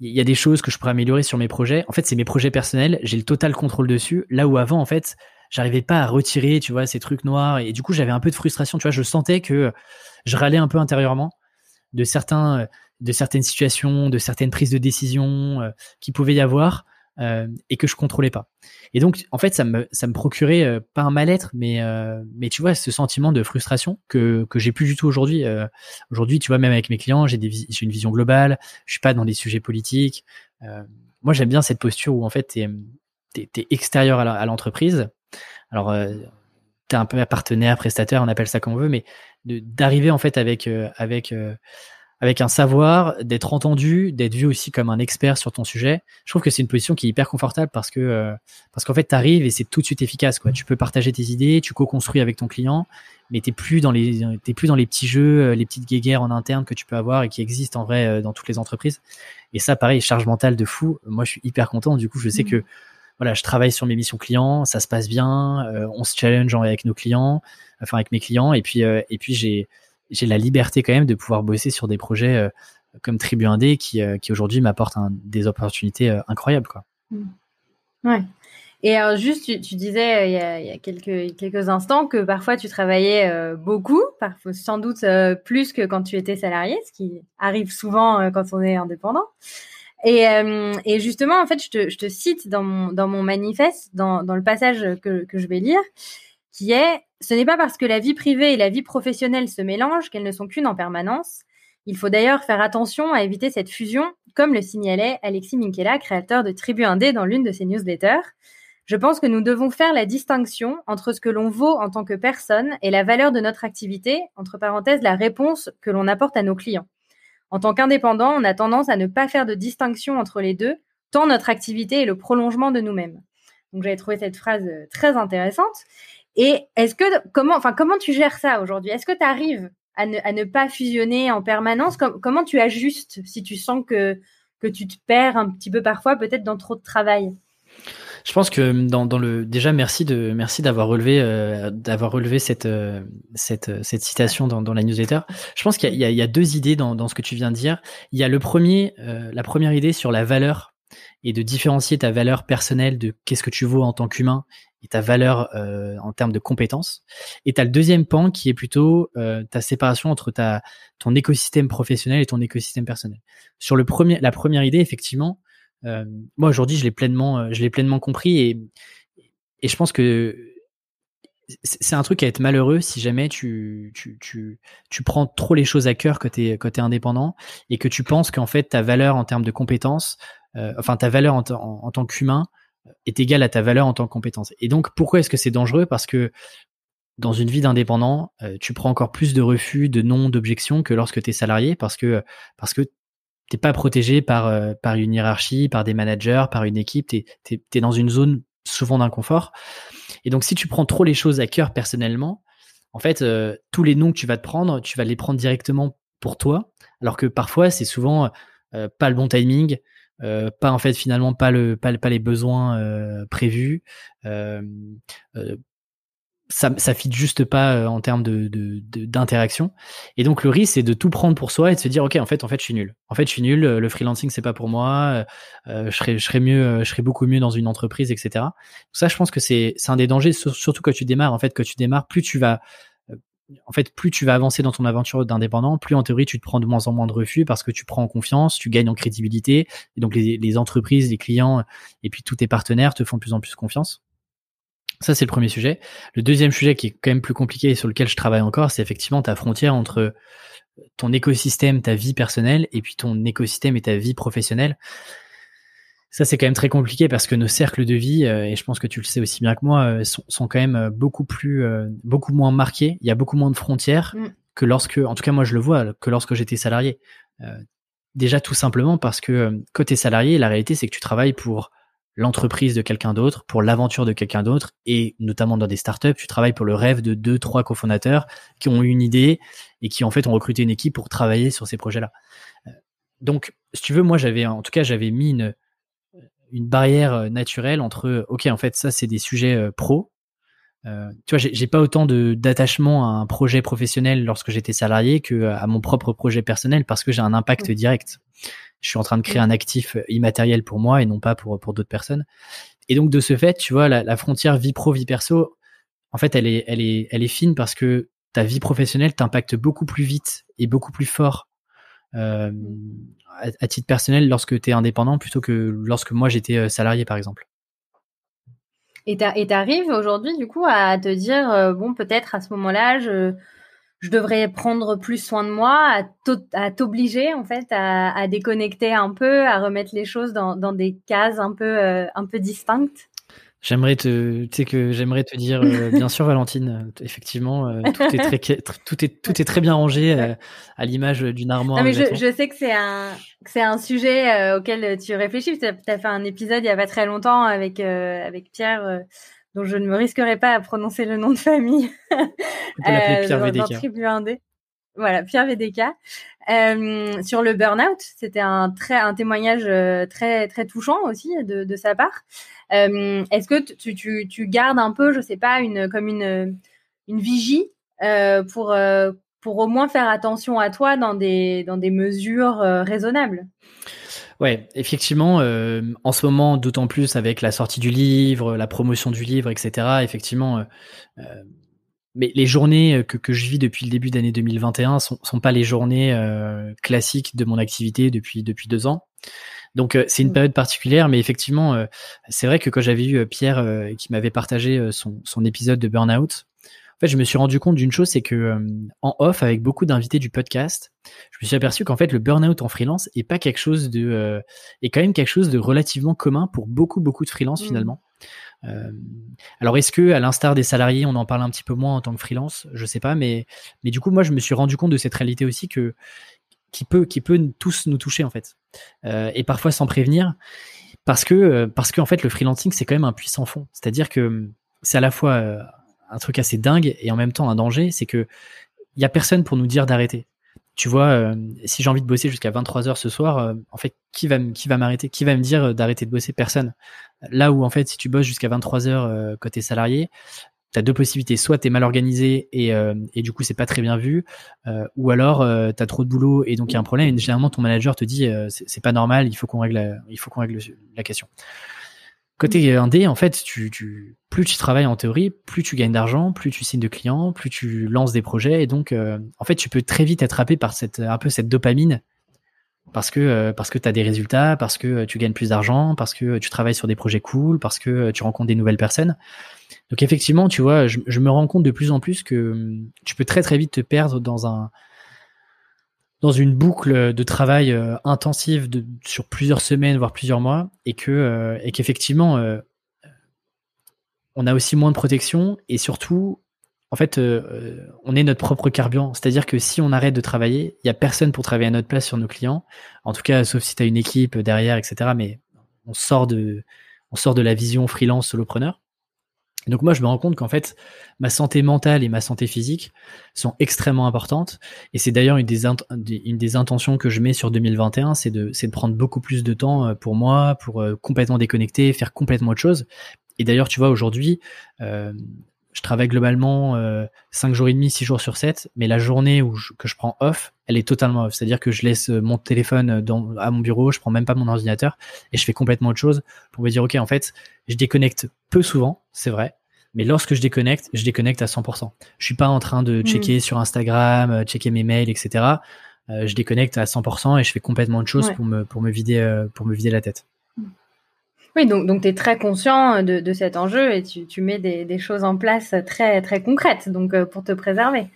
il y a des choses que je pourrais améliorer sur mes projets. En fait, c'est mes projets personnels. J'ai le total contrôle dessus. Là où avant, en fait, j'arrivais pas à retirer, tu vois, ces trucs noirs. Et du coup, j'avais un peu de frustration, tu vois. Je sentais que je râlais un peu intérieurement de certains, de certaines situations, de certaines prises de décision euh, qui pouvaient y avoir euh, et que je contrôlais pas. Et donc, en fait, ça me, ça me procurait euh, pas un mal-être, mais, euh, mais tu vois, ce sentiment de frustration que, que j'ai plus du tout aujourd'hui. Euh, aujourd'hui, tu vois, même avec mes clients, j'ai, des, j'ai une vision globale. Je suis pas dans des sujets politiques. moi, j'aime bien cette posture où en fait, t'es, t'es extérieur à l'entreprise alors, tu es un peu partenaire, prestataire, on appelle ça comme on veut, mais d'arriver en fait avec avec avec un savoir, d'être entendu, d'être vu aussi comme un expert sur ton sujet. Je trouve que c'est une position qui est hyper confortable parce que euh, parce qu'en fait tu arrives et c'est tout de suite efficace quoi. Tu peux partager tes idées, tu co-construis avec ton client, mais t'es plus dans les t'es plus dans les petits jeux, les petites guéguerres en interne que tu peux avoir et qui existent en vrai dans toutes les entreprises. Et ça pareil, charge mentale de fou. Moi je suis hyper content. Du coup je sais mmh. que voilà, je travaille sur mes missions clients, ça se passe bien, euh, on se challenge avec nos clients, enfin avec mes clients, et puis euh, et puis j'ai j'ai la liberté quand même de pouvoir bosser sur des projets euh, comme Tribu 1D qui qui aujourd'hui m'apportent des opportunités incroyables quoi. Mmh. Ouais. Et juste, tu, disais il y, a, quelques quelques instants que parfois tu travaillais beaucoup, parfois sans doute plus que quand tu étais salarié, ce qui arrive souvent quand on est indépendant. Et, euh, et, justement, en fait, je te, je te, cite dans mon, dans mon manifeste, dans, dans le passage que, que je vais lire, qui est ce n'est pas parce que la vie privée et la vie professionnelle se mélangent qu'elles ne sont qu'une en permanence. Il faut d'ailleurs faire attention à éviter cette fusion, comme le signalait Alexis Minkela, créateur de Tribu Indé dans l'une de ses newsletters. Je pense que nous devons faire la distinction entre ce que l'on vaut en tant que personne et la valeur de notre activité, entre parenthèses, la réponse que l'on apporte à nos clients. En tant qu'indépendant, on a tendance à ne pas faire de distinction entre les deux, tant notre activité est le prolongement de nous-mêmes. Donc j'avais trouvé cette phrase euh, très intéressante. Et est-ce que comment, enfin comment tu gères ça aujourd'hui? Est-ce que tu arrives à ne, pas fusionner en permanence? Comment tu ajustes si tu sens que que tu te perds un petit peu parfois, peut-être dans trop de travail? Je pense que dans, dans le déjà merci de merci d'avoir relevé euh, d'avoir relevé cette euh, cette cette citation dans, la newsletter. Je pense qu'il y, a, deux idées dans, ce que tu viens de dire. Il y a le premier euh, la première idée sur la valeur et de différencier ta valeur personnelle de qu'est-ce que tu vaux en tant qu'humain et ta valeur euh, en termes de compétences. Et tu as le deuxième pan qui est plutôt euh, ta séparation entre ta ton écosystème professionnel et ton écosystème personnel. Sur le premier la première idée effectivement, euh, moi aujourd'hui je l'ai pleinement je l'ai pleinement compris et et je pense que c'est un truc à être malheureux si jamais tu, tu, tu, tu prends trop les choses à cœur côté es, indépendant et que tu penses qu'en fait ta valeur en termes de compétences, enfin ta valeur en, tant qu'humain, est égal à ta valeur en tant que compétence. Et donc, pourquoi est-ce que c'est dangereux? Parce que dans une vie d'indépendant, euh, tu prends encore plus de refus, de non, d'objections que lorsque tu es salarié, parce que parce que t'es pas protégé par euh, par une hiérarchie, par des managers, par une équipe. T'es es, dans une zone souvent d'inconfort. Et donc, si tu prends trop les choses à cœur personnellement, en fait, euh, tous les noms que tu vas te prendre, tu vas les prendre directement pour toi, alors que parfois c'est souvent pas le bon timing, euh, pas en fait finalement pas le pas, pas les besoins euh, prévus. Euh, ça ça fit juste pas en termes de d'interaction. Et donc le risque c'est de tout prendre pour soi et de se dire ok en fait en fait je suis nul. En fait je suis nul le freelancing c'est pas pour moi je serais je serais mieux je serais beaucoup mieux dans une entreprise etc ça je pense que c'est c'est un des dangers surtout quand tu démarres. En fait quand tu démarres plus tu vas en fait, plus tu vas avancer dans ton aventure d'indépendant, plus en théorie tu te prends de moins en moins de refus parce que tu prends en confiance, tu gagnes en crédibilité, et donc les, entreprises, les clients et puis tous tes partenaires te font de plus en plus confiance. Ça, c'est le premier sujet. Le deuxième sujet qui est quand même plus compliqué et sur lequel je travaille encore, c'est effectivement ta frontière entre ton écosystème, ta vie personnelle, et puis ton écosystème et ta vie professionnelle. Ça, c'est quand même très compliqué parce que nos cercles de vie, euh, et je pense que tu le sais aussi bien que moi, euh, sont, sont, quand même euh, beaucoup plus, beaucoup moins marqués. Il y a beaucoup moins de frontières mm. que lorsque, en tout cas moi je le vois, que lorsque j'étais salarié. déjà tout simplement parce que côté salarié, la réalité c'est que tu travailles pour l'entreprise de quelqu'un d'autre, pour l'aventure de quelqu'un d'autre, et notamment dans des startups, tu travailles pour le rêve de deux, trois cofondateurs qui ont eu une idée et qui en fait ont recruté une équipe pour travailler sur ces projets-là. Donc, si tu veux, moi j'avais, en tout cas, j'avais mis une, une barrière euh, naturelle entre ok en fait ça c'est des sujets euh, pro. Euh, tu vois j'ai pas autant de d'attachement à un projet professionnel lorsque j'étais salarié que à mon propre projet personnel parce que j'ai un impact direct. Je suis en train de créer un actif immatériel pour moi et non pas pour pour d'autres personnes. Et donc de ce fait tu vois la, la, frontière vie pro vie perso en fait elle est elle est elle est fine parce que ta vie professionnelle t'impacte beaucoup plus vite et beaucoup plus fort euh, à, titre personnel lorsque tu es indépendant plutôt que lorsque moi j'étais euh, salarié par exemple. Et tu arrives aujourd'hui du coup à te dire euh, bon peut-être à ce moment-là je, je devrais prendre plus soin de moi, à t'obliger en fait à, déconnecter un peu, à remettre les choses dans, dans des cases un peu un peu distinctes? J'aimerais te, tu sais que j'aimerais te dire, euh, bien sûr, Valentine, effectivement, euh, tout est très, tout est, tout est très bien rangé euh, à l'image d'une armoire. Non, mais je, je, sais que c'est un, c'est un sujet auquel tu réfléchis. Tu as, fait un épisode il y a pas très longtemps avec, avec Pierre, dont je ne me risquerai pas à prononcer le nom de famille. On peut l'appeler Pierre VDK. Tribu 1D. Voilà, Pierre VDK. sur le burn-out, c'était un un témoignage très très touchant aussi de, sa part. Euh, est-ce que tu, tu, tu, gardes un peu, je sais pas, une comme une une vigie euh, pour euh, pour au moins faire attention à toi dans des dans des mesures raisonnables? Ouais, effectivement, euh, en ce moment, d'autant plus avec la sortie du livre, la promotion du livre, etc. Effectivement, euh, mais les journées que, que je vis depuis le début d'année 2021 sont, sont pas les journées classiques de mon activité depuis depuis deux ans. Donc c'est une mm. période particulière, mais effectivement, c'est vrai que quand j'avais eu Pierre qui m'avait partagé son, son épisode de Burnout, en fait, je me suis rendu compte d'une chose, c'est que en off, avec beaucoup d'invités du podcast, je me suis aperçu qu'en fait, le burn-out en freelance est pas quelque chose de, est quand même quelque chose de relativement commun pour beaucoup, beaucoup de freelance mm. finalement. Euh, alors est-ce que, à l'instar des salariés, on en parle un petit peu moins en tant que freelance? Je sais pas, mais du coup, moi, je me suis rendu compte de cette réalité aussi qui peut qui peut tous nous toucher en fait, euh, et parfois sans prévenir, parce que parce que en fait, le freelancing c'est quand même un puissant fond. C'est-à-dire que c'est à la fois euh, un truc assez dingue et en même temps un danger, c'est que il y a personne pour nous dire d'arrêter tu vois, euh, si j'ai envie de bosser jusqu'à 23 heures ce soir, euh, en fait, qui va, qui va m'arrêter? Qui va me dire euh, d'arrêter de bosser? Personne. Là où, en fait, si tu bosses jusqu'à 23 heures côté salarié, tu deux possibilités. Soit tu es mal organisé et, et du coup, c'est pas très bien vu, ou alors tu as trop de boulot et donc il y a un problème. Et généralement, ton manager te dit c'est pas normal, il faut qu'on règle, il faut qu'on règle la question. Côté indé, en fait, plus tu travailles en théorie, plus tu gagnes d'argent, plus tu signes de clients, plus tu lances des projets, et donc, euh, en fait, tu peux très vite être happé par cette, un peu cette dopamine, parce que euh, tu as des résultats, parce que tu gagnes plus d'argent, parce que tu travailles sur des projets cool, parce que tu rencontres des nouvelles personnes. Donc effectivement, tu vois, je, je me rends compte de plus en plus que hum, tu peux très très vite te perdre dans un dans une boucle de travail euh, intensive sur plusieurs semaines, voire plusieurs mois, et que euh, et qu'effectivement euh, on a aussi moins de protection et surtout en fait on est notre propre carburant. C'est-à-dire que si on arrête de travailler, il y a personne pour travailler à notre place sur nos clients. En tout cas, sauf si tu as une équipe derrière, etc. Mais on sort de on sort de la vision freelance solopreneur. Donc moi, je me rends compte qu'en fait, ma santé mentale et ma santé physique sont extrêmement importantes. Et c'est d'ailleurs une des, intentions que je mets sur 2021, c'est de, de prendre beaucoup plus de temps euh, pour moi, pour euh, complètement déconnecter, faire complètement autre chose. Et d'ailleurs, tu vois, aujourd'hui, euh, je travaille globalement euh, 5 jours et demi, 6 jours sur 7, mais la journée où que je prends off, elle est totalement off. C'est-à-dire que je laisse mon téléphone dans, à mon bureau, je prends même pas mon ordinateur et je fais complètement autre chose pour me dire, OK, en fait, je déconnecte peu souvent, c'est vrai, mais lorsque je déconnecte, je déconnecte à 100%. Je suis pas en train de checker sur Instagram, euh, checker mes mails, etc. Euh, je déconnecte à 100% et je fais complètement autre chose pour me pour me vider euh, pour me vider la tête. Oui, donc, donc tu es très conscient de, de, cet enjeu et tu, tu mets des, des, choses en place très, très concrètes donc, pour te préserver.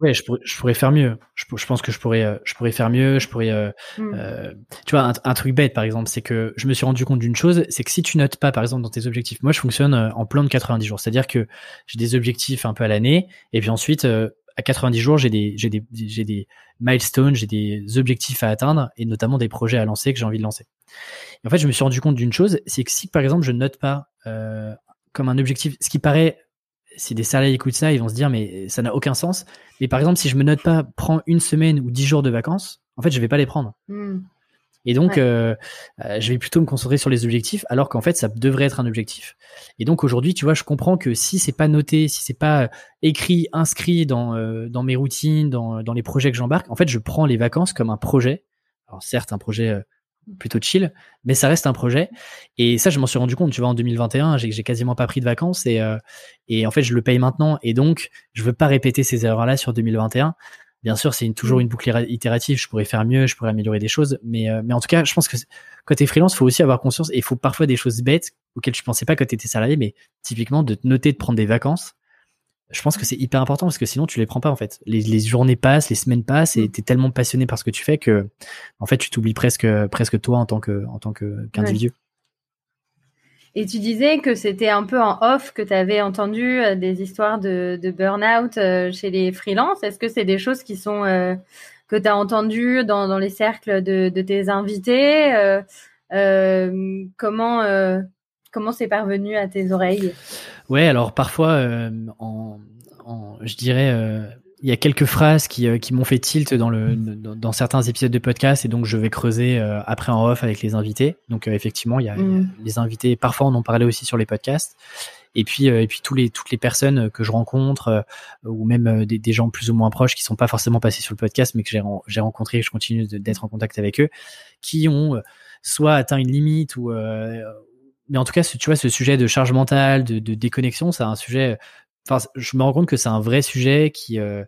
Ouais, je pourrais, je pourrais faire mieux. Je, je, pense que je pourrais, euh, je pourrais faire mieux. Je pourrais, euh, mm. euh, tu vois, un, un, truc bête par exemple, c'est que je me suis rendu compte d'une chose, c'est que si tu notes pas par exemple dans tes objectifs, moi je fonctionne en plan de 90 jours, c'est-à-dire que j'ai des objectifs un peu à l'année, et puis ensuite à 90 jours j'ai des, j'ai des, j'ai des milestones, j'ai des objectifs à atteindre, et notamment des projets à lancer que j'ai envie de lancer. Et en fait, je me suis rendu compte d'une chose, c'est que si par exemple je note pas comme un objectif, ce qui paraît si des salariés écoutent ça, ils vont se dire mais ça n'a aucun sens. Mais par exemple, si je me note pas, prends une semaine ou dix jours de vacances, en fait, je vais pas les prendre. Hmm. Et donc, euh, euh, je vais plutôt me concentrer sur les objectifs, alors qu'en fait, ça devrait être un objectif. Et donc aujourd'hui, tu vois, je comprends que si c'est pas noté, si c'est pas euh, écrit, inscrit dans dans mes routines, dans dans les projets que j'embarque, en fait, je prends les vacances comme un projet. Alors certes, un projet plutôt chill, mais ça reste un projet. Et ça, je m'en suis rendu compte, tu vois, en 2021, j'ai quasiment pas pris de vacances et, euh, et en fait, je le paye maintenant. Et donc, je veux pas répéter ces erreurs-là sur 2021. Bien sûr, c'est toujours mm. une boucle itérative. Je pourrais faire mieux, je pourrais améliorer des choses, mais euh, mais en tout cas, je pense que quand t'es freelance, faut aussi avoir conscience et il faut parfois des choses bêtes auxquelles tu pensais pas quand t'étais salarié, mais typiquement de te noter de prendre des vacances je pense que c'est hyper important parce que sinon tu les prends pas en fait. Les, les journées passent, les semaines passent et mm. tu es tellement passionné par ce que tu fais que en fait tu t'oublies presque presque toi en tant que en tant que qu'individu. Et tu disais que c'était un peu en off que tu avais entendu euh, des histoires de, de burn-out euh, chez les freelances. Est-ce que c'est des choses qui sont euh, que tu as entendues dans, dans les cercles de, de tes invités Comment comment c'est parvenu à tes oreilles? Ouais, alors parfois, euh, en, en, je dirais, euh, il y a quelques phrases qui, euh, qui m'ont fait tilt dans, le, dans, certains épisodes de podcast et donc je vais creuser après en off avec les invités. Donc effectivement, il y, a, mm. les invités, parfois on en parlait aussi sur les podcasts. Et puis, et puis tous les, toutes les personnes que je rencontre ou même des, des, gens plus ou moins proches qui sont pas forcément passés sur le podcast mais que j'ai, rencontré, je continue d'être en contact avec eux, qui ont soit atteint une limite ou, mais en tout cas, tu vois, ce sujet de charge mentale, de, de déconnexion, c'est un sujet. Enfin, je me rends compte que c'est un vrai sujet qui euh,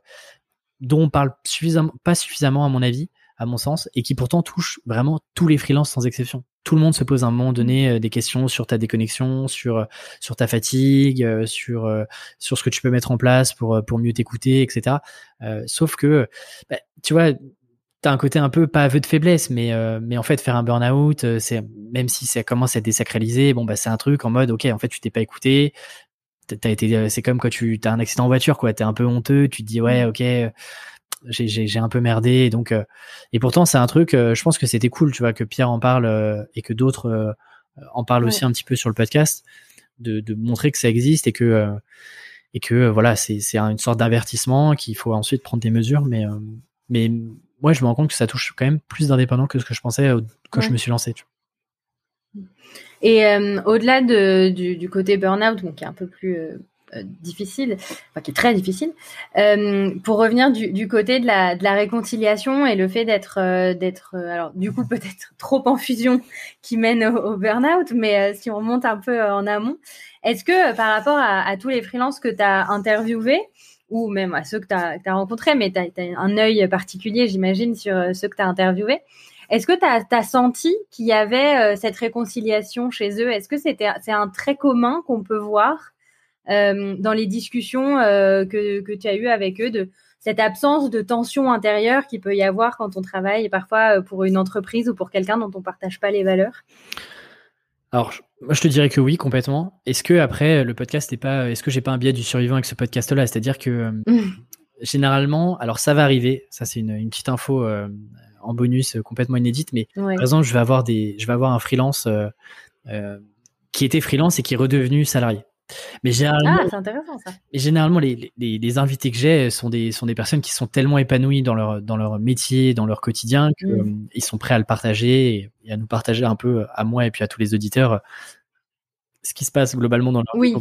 dont on parle suffisamment, pas suffisamment à mon avis. à mon sens, et qui pourtant touche vraiment tous les freelances sans exception. Tout le monde se pose à un moment donné euh, des questions sur ta déconnexion, sur euh, sur ta fatigue, sur sur ce que tu peux mettre en place pour pour mieux t'écouter, etc. sauf que, bah, tu vois, t'as un côté un peu pas aveu de faiblesse, mais mais en fait faire un burn-out, c'est même si ça commence à être désacralisé, bon bah c'est un truc en mode ok en fait tu t'es pas écouté, t'as été c'est comme quand tu as un accident en voiture quoi, t'es un peu honteux, tu te dis ouais ok j'ai un peu merdé et donc euh, et pourtant c'est un truc euh, je pense que c'était cool tu vois que Pierre en parle euh, et que d'autres en parlent aussi un petit peu sur le podcast de, de montrer que ça existe et que et que voilà c'est c'est une sorte d'avertissement qu'il faut ensuite prendre des mesures mais mais moi je me rends compte que ça touche quand même plus d'indépendants que ce que je pensais quand je me suis lancé tu vois. et au-delà de, du, du, côté burn-out qui est un peu plus euh, difficile, enfin qui est très difficile. Euh, pour revenir du, du, côté de la, de la réconciliation et le fait d'être, euh, d'être, euh, alors du coup peut-être trop en fusion qui mène au, au burn-out, mais si on remonte un peu en amont, est-ce que par rapport à, à tous les freelances que tu as interviewés, ou même à ceux que tu as, rencontrés, mais tu as, un œil particulier, j'imagine, sur ceux que tu as interviewés. Est-ce que tu as, senti qu'il y avait cette réconciliation chez eux? Est-ce que c'est un trait commun qu'on peut voir euh, dans les discussions euh, que, que tu as eues avec eux de cette absence de tension intérieure qui peut y avoir quand on travaille parfois euh, pour une entreprise ou pour quelqu'un dont on partage pas les valeurs? Alors, moi, je te dirais que oui, complètement. Est-ce que après le podcast n'est pas, est-ce que j'ai pas un biais du survivant avec ce podcast-là? C'est-à-dire que généralement, alors ça va arriver. Ça, c'est une, une, petite info en bonus complètement inédite. Mais par exemple, je vais avoir des, je vais avoir un freelance qui était freelance et qui est redevenu salarié. Mais généralement, ah, c'est intéressant ça. généralement, les, les, les, invités que j'ai sont des, sont des personnes qui sont tellement épanouies dans leur, dans leur métier, dans leur quotidien, qu'ils mm. euh, sont prêts à le partager et, à nous partager un peu, à moi et puis à tous les auditeurs, ce qui se passe globalement dans leur Oui,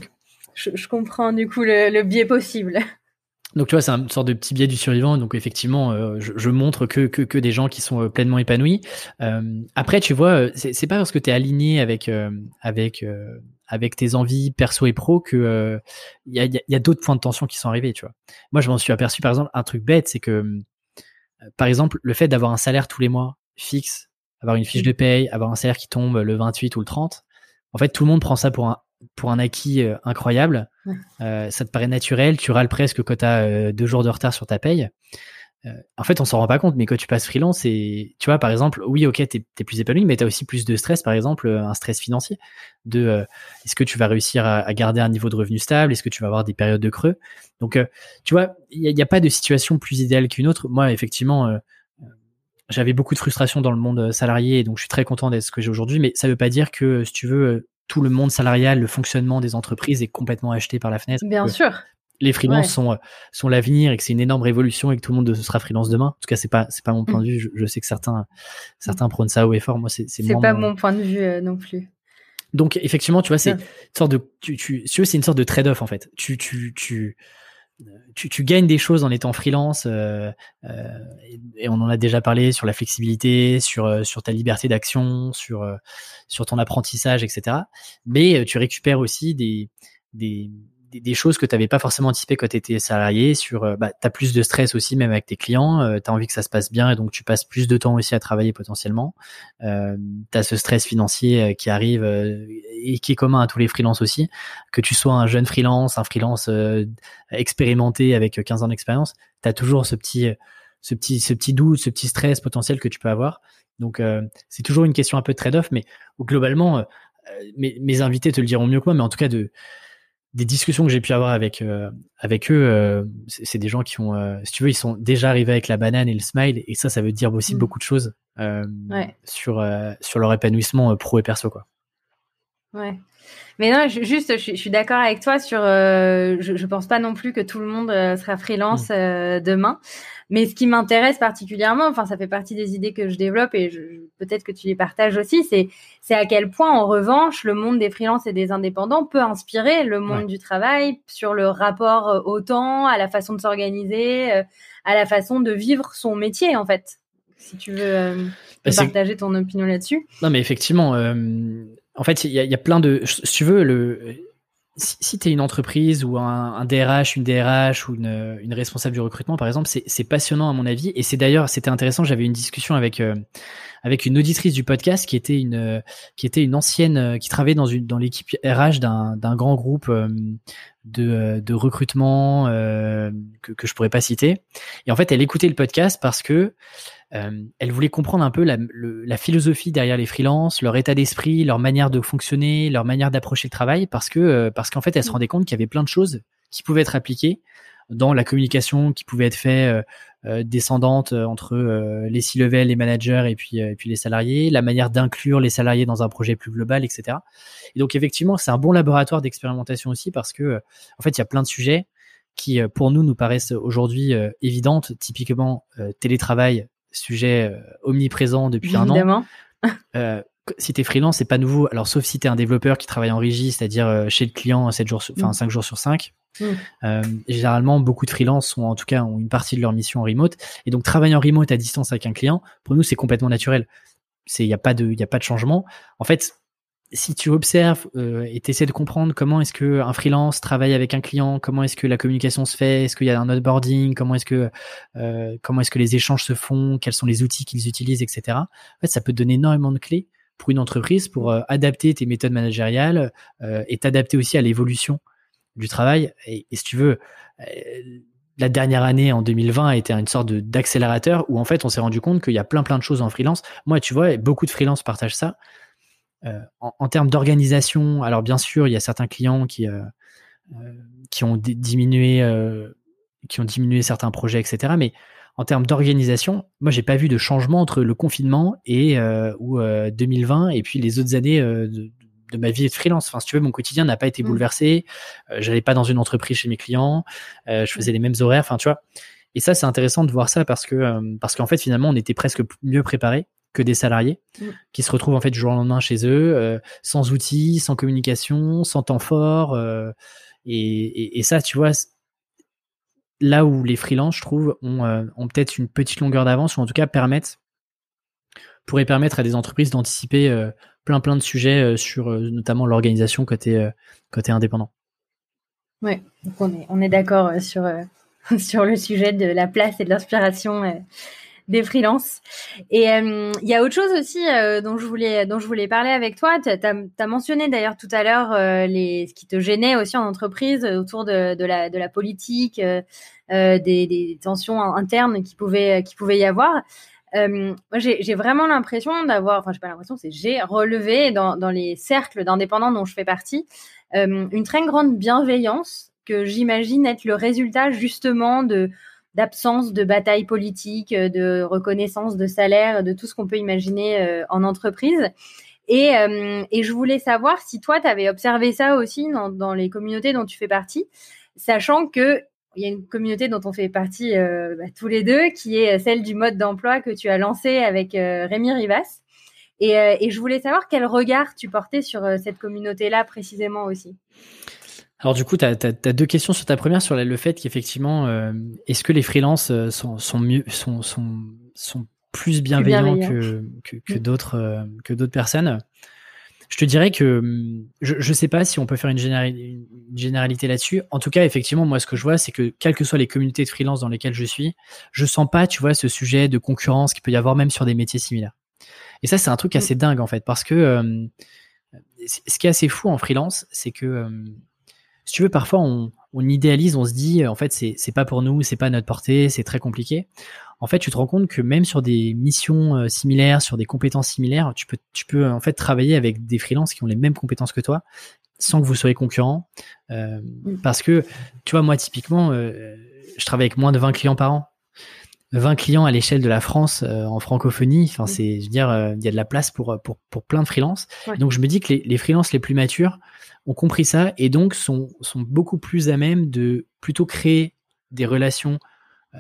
je, je, comprends du coup le, le biais possible. Donc tu vois, c'est une sorte de petit biais du survivant. Donc effectivement, euh, je, je, montre que, que, que des gens qui sont euh, pleinement épanouis. Euh, après, tu vois, c'est pas parce que tu es aligné avec avec avec tes envies perso et pro que il y a, y a d'autres points de tension qui sont arrivés. Tu vois. Moi, je m'en suis aperçu par exemple un truc bête, c'est que par exemple le fait d'avoir un salaire tous les mois fixe, avoir une fiche de paye, avoir un salaire qui tombe le 28 ou le 30, en fait tout le monde prend ça pour un pour un acquis euh, incroyable. Euh, ça te paraît naturel, tu râles presque quand tu as euh, deux jours de retard sur ta paye. En fait, on s'en rend pas compte, mais quand tu passes freelance, et tu vois, par exemple, oui, ok, t'es es plus épanoui, mais tu as aussi plus de stress, par exemple, un stress financier. De est-ce que tu vas réussir à, garder un niveau de revenu stable? Est-ce que tu vas avoir des périodes de creux? Donc, tu vois, il n'y a, a, pas de situation plus idéale qu'une autre. Moi, effectivement, j'avais beaucoup de frustration dans le monde salarié, et donc je suis très content d'être ce que j'ai aujourd'hui, mais ça veut pas dire que, si tu veux, tout le monde salarial, le fonctionnement des entreprises est complètement acheté par la fenêtre. Bien sûr. Les freelances sont, sont l'avenir et que c'est une énorme révolution et que tout le monde sera freelance demain. En tout cas, c'est pas, c'est pas mon point de vue. Je, sais que certains, certains prônent ça haut et fort. Moi, c'est, c'est, pas mon... point de vue euh, non plus. Donc, effectivement, tu vois, c'est une sorte de, tu, tu, c'est une sorte de trade-off, en fait. Tu, tu, tu, tu, tu, gagnes des choses en étant freelance euh, euh, et, on en a déjà parlé sur la flexibilité, sur euh, sur ta liberté d'action, sur euh, sur ton apprentissage, etc. Mais tu récupères aussi des des des, choses que tu n'avais pas forcément anticipées quand tu étais salarié. Sur, euh, bah, tu as plus de stress aussi, même avec tes clients. Euh, tu as envie que ça se passe bien et donc tu passes plus de temps aussi à travailler potentiellement. Euh, tu as ce stress financier euh, qui arrive et qui est commun à tous les freelances aussi. Que tu sois un jeune freelance, un freelance expérimenté avec 15 ans d'expérience, tu as toujours ce petit, ce, petit, ce petit doute, ce petit stress potentiel que tu peux avoir. Donc, c'est toujours une question un peu de trade-off, mais globalement, mes, mes invités te le diront mieux que moi, mais en tout cas, de des discussions que j'ai pu avoir avec euh, avec eux, euh, c'est des gens qui ont, euh, si tu veux, ils sont déjà arrivés avec la banane et le smile, et ça, ça veut dire aussi mm. beaucoup de choses sur sur leur épanouissement pro et perso, quoi. Ouais. Mais non, juste, je, suis d'accord avec toi sur. je, je pense pas non plus que tout le monde sera freelance mm. demain. Mais ce qui m'intéresse particulièrement, enfin, ça fait partie des idées que je développe et peut-être que tu les partages aussi, c'est c'est à quel point, en revanche, le monde des freelances et des indépendants peut inspirer le monde du travail sur le rapport euh, au temps, à la façon de s'organiser, euh, à la façon de vivre son métier, en fait. Si tu veux euh, bah, partager ton opinion là-dessus. Non, mais effectivement, en fait, il y, a plein de. Si tu veux, le si, une entreprise ou un, DRH, une DRH ou une, une, responsable du recrutement, par exemple, c'est passionnant à mon avis. Et c'est d'ailleurs, c'était intéressant, j'avais une discussion avec, euh, avec une auditrice du podcast qui était une, qui était une ancienne, euh, qui travaillait dans, une, dans l'équipe RH d'un grand groupe euh, de, de recrutement que, que je pourrais pas citer. Et en fait, elle écoutait le podcast parce que euh, elle voulait comprendre un peu la, la, philosophie derrière les freelances, leur état d'esprit, leur manière de fonctionner, leur manière d'approcher le travail, parce que euh, parce qu'en fait, elle se mm. rendait compte qu'il y avait plein de choses qui pouvaient être appliquées dans la communication qui pouvait être faite euh, descendante entre les C-level, les managers et puis et puis les salariés, la manière d'inclure les salariés dans un projet plus global, etc. Et donc effectivement, c'est un bon laboratoire d'expérimentation aussi parce que en fait, il y a plein de sujets qui pour nous nous paraissent aujourd'hui évidentes, typiquement télétravail, sujet euh, omniprésent depuis un an. Euh, si t'es freelance, c'est pas nouveau. Alors, sauf si t'es un développeur qui travaille en régie, c'est-à-dire euh, chez le client 7 jours, enfin 5 mm. jours sur 5. Mm. Euh, généralement, beaucoup de freelance sont en tout cas ont une partie de leur mission en remote. Et donc, travailler en remote à distance avec un client, pour nous, c'est complètement naturel. Il y a pas de, a pas de changement. En fait, si tu observes euh, et tu essaies de comprendre comment est-ce que un freelance travaille avec un client, comment est-ce que la communication se fait, est-ce qu'il y a un onboarding, comment est-ce que euh, est-ce que les échanges se font, quels sont les outils qu'ils utilisent, etc. En fait, ça peut te donner énormément de clés pour une entreprise pour adapter tes méthodes managériales et t'adapter aussi à l'évolution du travail. Et, si tu veux, la dernière année en 2020 a été une sorte d'accélérateur où en fait on s'est rendu compte qu'il y a plein plein de choses en freelance. Moi, tu vois, beaucoup de freelance partagent ça euh, en, termes d'organisation, alors bien sûr, il y a certains clients qui, euh, euh, ont diminué, qui ont diminué certains projets, etc. Mais en termes d'organisation, moi, j'ai pas vu de changement entre le confinement et ou 2020 et puis les autres années de, ma vie de freelance. Enfin, si tu veux, mon quotidien n'a pas été mmh. bouleversé. J'allais pas dans une entreprise chez mes clients. je faisais les mêmes horaires. Enfin, tu vois. Et ça, c'est intéressant de voir ça parce que parce qu'en fait, finalement, on était presque mieux préparé que des salariés mm. qui se retrouvent en fait du jour au lendemain chez eux, euh, sans outils, sans communication, sans temps fort. Euh, et, ça, tu vois, là où les freelances, je trouve, ont, euh, ont peut-être une petite longueur d'avance, ou en tout cas permettent, pourraient permettre à des entreprises d'anticiper plein plein de sujets sur notamment l'organisation côté, côté indépendant. Donc on est, on est d'accord sur, sur le sujet de la place et de l'inspiration des freelances. Et euh, il y a autre chose aussi euh, dont je voulais dont je voulais parler avec toi. Tu as, mentionné d'ailleurs tout à l'heure euh, les ce qui te gênait aussi en entreprise autour de, de la de la politique, des, des, tensions internes qui pouvaient qui pouvaient y avoir. Moi, j'ai vraiment l'impression d'avoir, enfin, j'ai pas l'impression, c'est j'ai relevé dans, les cercles d'indépendants dont je fais partie une très grande bienveillance que j'imagine être le résultat justement de d'absence de bataille politique, euh, de reconnaissance de salaire, de tout ce qu'on peut imaginer euh, en entreprise. Et, euh, je voulais savoir si toi, tu avais observé ça aussi dans, les communautés dont tu fais partie, sachant que il y a une communauté dont on fait partie bah, tous les deux, qui est celle du mode d'emploi que tu as lancé avec Rémi Rivas. Et, et, je voulais savoir quel regard tu portais sur cette communauté-là précisément aussi. Alors du coup, tu as, deux questions sur ta première, sur le fait qu'effectivement, euh, est-ce que les freelances euh, sont, sont, mieux, sont, sont, sont plus bienveillants, euh, que d'autres personnes? Je te dirais que hum, je ne sais pas si on peut faire une, une généralité là-dessus. En tout cas, effectivement, moi, ce que je vois, c'est que quelles que soient les communautés de freelance dans lesquelles je suis, je sens pas, tu vois, ce sujet de concurrence qu'il peut y avoir même sur des métiers similaires. Et ça, c'est un truc mm. assez dingue en fait, parce que ce qui est assez fou en freelance, c'est que si tu veux, parfois on, idéalise, on se dit en fait c'est c'est pas pour nous, c'est pas notre portée, c'est très compliqué. En fait, tu te rends compte que même sur des missions euh, similaires, sur des compétences similaires, tu peux tu peux en fait travailler avec des freelances qui ont les mêmes compétences que toi, sans que vous soyez concurrents. Euh, parce que tu vois, moi typiquement, euh, je travaille avec moins de 20 clients par an. 20 clients à l'échelle de la France en francophonie, enfin c'est, je veux dire, il y a de la place pour pour pour plein de freelances. Donc je me dis que les, les freelances les plus matures, ont compris ça et donc sont, sont beaucoup plus à même de plutôt créer des relations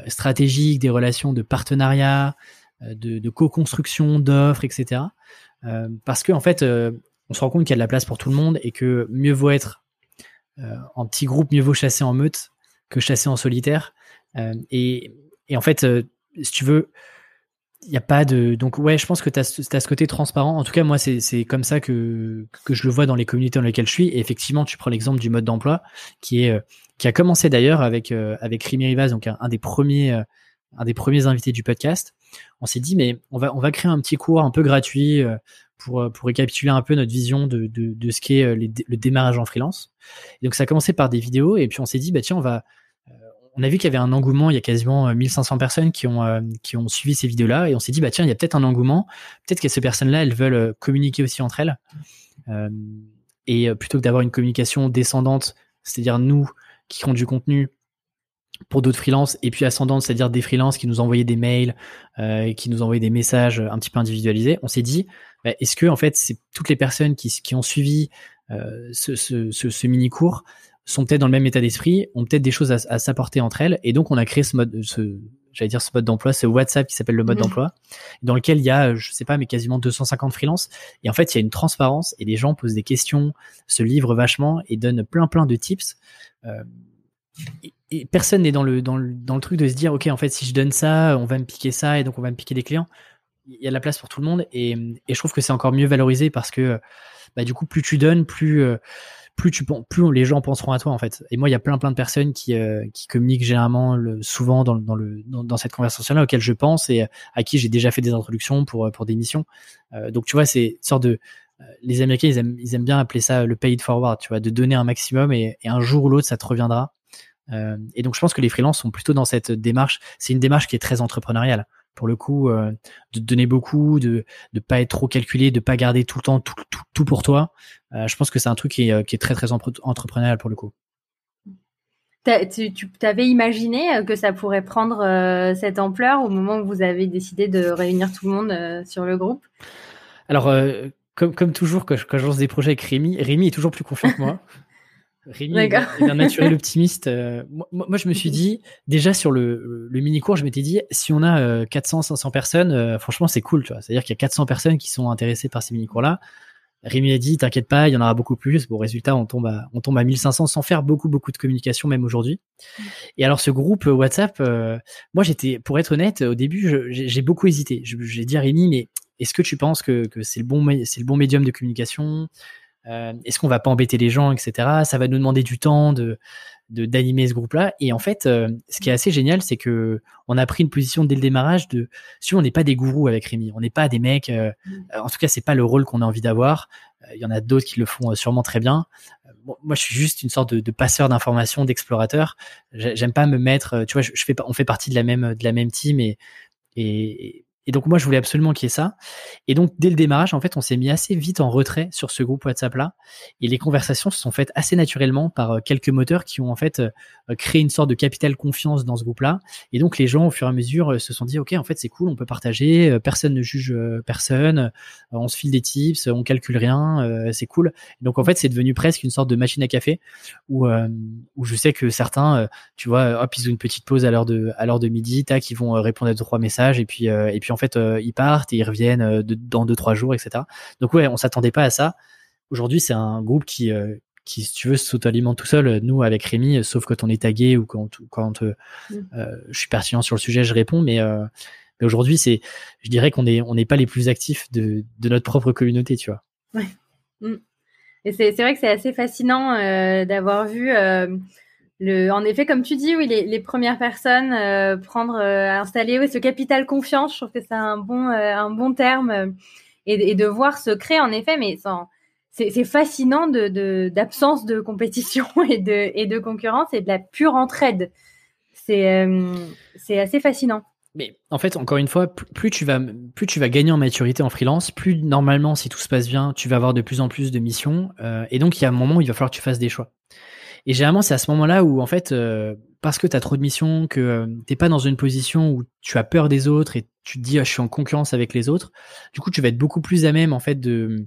stratégiques, des relations de partenariat, euh, de, co-construction d'offres, etc. Euh, parce qu'en en fait, on se rend compte qu'il y a de la place pour tout le monde et que mieux vaut être en petit groupe, mieux vaut chasser en meute que chasser en solitaire. et en fait, si tu veux, il y a pas de donc ouais je pense que tu as, ce côté transparent. En tout cas moi c'est comme ça que que je le vois dans les communautés dans lesquelles je suis. Et effectivement tu prends l'exemple du mode d'emploi qui est qui a commencé d'ailleurs avec avec Rémi Rivas donc un, des premiers un des premiers invités du podcast. On s'est dit mais on va on va créer un petit cours un peu gratuit pour pour récapituler un peu notre vision de de, de ce qu'est le démarrage en freelance. Et donc ça a commencé par des vidéos. Et puis on s'est dit bah tiens on va on a vu qu'il y avait un engouement, il y a quasiment 1500 euh, personnes qui ont, euh, qui ont suivi ces vidéos-là, et on s'est dit, bah tiens, il y a peut-être un engouement, peut-être que ces personnes-là, elles veulent euh, communiquer aussi entre elles. et plutôt que d'avoir une communication descendante, c'est-à-dire nous qui créons du contenu pour d'autres freelances, et puis ascendante, c'est-à-dire des freelances qui nous envoyaient des mails, qui nous envoyaient des messages un petit peu individualisés, on s'est dit, bah, est-ce que en fait, c'est toutes les personnes qui, ont suivi ce mini-cours sont peut-être dans le même état d'esprit, ont peut-être des choses à, s'apporter entre elles, et donc on a créé ce mode, ce, j'allais dire ce mode d'emploi, ce WhatsApp qui s'appelle le mode mmh. d'emploi, dans lequel il y a, je sais pas, mais quasiment 250 freelances, et en fait il y a une transparence, et les gens posent des questions, se livrent vachement, et donnent plein plein de tips. Euh, et, personne n'est dans le, dans, le, dans le truc de se dire, ok, en fait si je donne ça, on va me piquer ça, et donc on va me piquer des clients. Il y a de la place pour tout le monde, et, et je trouve que c'est encore mieux valorisé parce que, bah, du coup, plus tu donnes, plus... Euh, plus tu plus les gens penseront à toi en fait. Et moi, il y a plein plein de personnes qui euh, qui communiquent généralement le, souvent dans, dans le dans, cette conversation là auxquelles je pense et à qui j'ai déjà fait des introductions pour pour des missions. Euh, donc tu vois, c'est sorte de euh, les Américains, ils aiment, ils aiment bien appeler ça le paid forward, tu vois, de donner un maximum et, un jour ou l'autre, ça te reviendra. Euh, et donc, je pense que les freelances sont plutôt dans cette démarche. C'est une démarche qui est très entrepreneuriale pour le coup, euh, de donner beaucoup, de ne pas être trop calculé, de pas garder tout le temps tout, tout, tout pour toi. je pense que c'est un truc qui est, qui est très très entrepreneurial pour le coup. Tu, tu avais imaginé que ça pourrait prendre cette ampleur au moment où vous avez décidé de réunir tout le monde sur le groupe? Alors, comme, comme toujours, quand je, quand je lance des projets avec Rémi, Rémi est toujours plus confiant que moi. Rémi est un naturel optimiste. Euh, moi, je me suis dit, déjà sur le, le mini-cours, je m'étais dit, si on a 400, euh, 500 personnes, euh, franchement, c'est cool, tu vois. C'est-à-dire qu'il y a 400 personnes qui sont intéressées par ces mini-cours-là. Rémi a dit, t'inquiète pas, il y en aura beaucoup plus. Bon, résultat, on tombe à, on tombe à 1500 sans faire beaucoup, beaucoup de communication, même aujourd'hui. Mm. Et alors, ce groupe WhatsApp, moi, j'étais, pour être honnête, au début, j'ai beaucoup hésité. J'ai dit à Rémi, mais est-ce que tu penses que, que c'est le bon, c'est le bon médium de communication? Euh, est-ce qu'on va pas embêter les gens, etc. Ça va nous demander du temps de d'animer ce groupe-là. Et en fait, euh, ce qui est assez génial, c'est que on a pris une position dès le démarrage de si on n'est pas des gourous avec Rémi, on n'est pas des mecs. Euh, mm. en tout cas, c'est pas le rôle qu'on a envie d'avoir. Il y en a d'autres qui le font sûrement très bien. moi, je suis juste une sorte de, de passeur d'informations, d'explorateur. J'aime pas me mettre. Tu vois, je, fais, on fait partie de la même de la même team et, et et donc moi, je voulais absolument qu'il y ait ça. Et donc dès le démarrage, en fait, on s'est mis assez vite en retrait sur ce groupe WhatsApp là. Et les conversations se sont faites assez naturellement par euh, quelques moteurs qui ont en fait euh, créé une sorte de capital confiance dans ce groupe là. Et donc les gens, au fur et à mesure, euh, se sont dit ok, en fait, c'est cool, on peut partager, personne ne juge personne, on se file des tips, on calcule rien, c'est cool. Et donc en fait, c'est devenu presque une sorte de machine à café où où je sais que certains, tu vois, hop, ils ont une petite pause à l'heure de à l'heure de midi, tac, ils vont répondre à deux trois messages et puis en fait euh, ils partent et ils reviennent euh, dans deux trois jours, etc. Donc ouais, on s'attendait pas à ça. Aujourd'hui, c'est un groupe qui euh, qui, si tu veux, s'auto-alimente tout seul. Nous, avec Rémi, sauf quand on est tagué ou quand, quand mm. je suis pertinent sur le sujet, je réponds. Mais, mais aujourd'hui, c'est, je dirais qu'on est, on n'est pas les plus actifs de, de notre propre communauté, tu vois. Ouais. Mm. Et c'est, c'est vrai que c'est assez fascinant d'avoir vu en effet, comme tu dis, oui, les, premières personnes euh, prendre, euh, installer oui, ce capital confiance, je trouve que c'est un bon, euh, un bon terme, et, de voir se créer en effet, mais c'est fascinant de d'absence de, compétition et de, et de concurrence et de la pure entraide. C'est c'est assez fascinant. Mais en fait, encore une fois, plus tu vas, plus tu vas gagner en maturité en freelance, plus normalement, si tout se passe bien, tu vas avoir de plus en plus de missions. et donc, il y a un moment où il va falloir que tu fasses des choix. Et généralement, c'est à ce moment-là où, en fait, euh, parce que tu as trop de missions, que euh, t'es pas dans une position où tu as peur des autres et tu te dis, ah, je suis en concurrence avec les autres, du coup, tu vas être beaucoup plus à même, en fait, de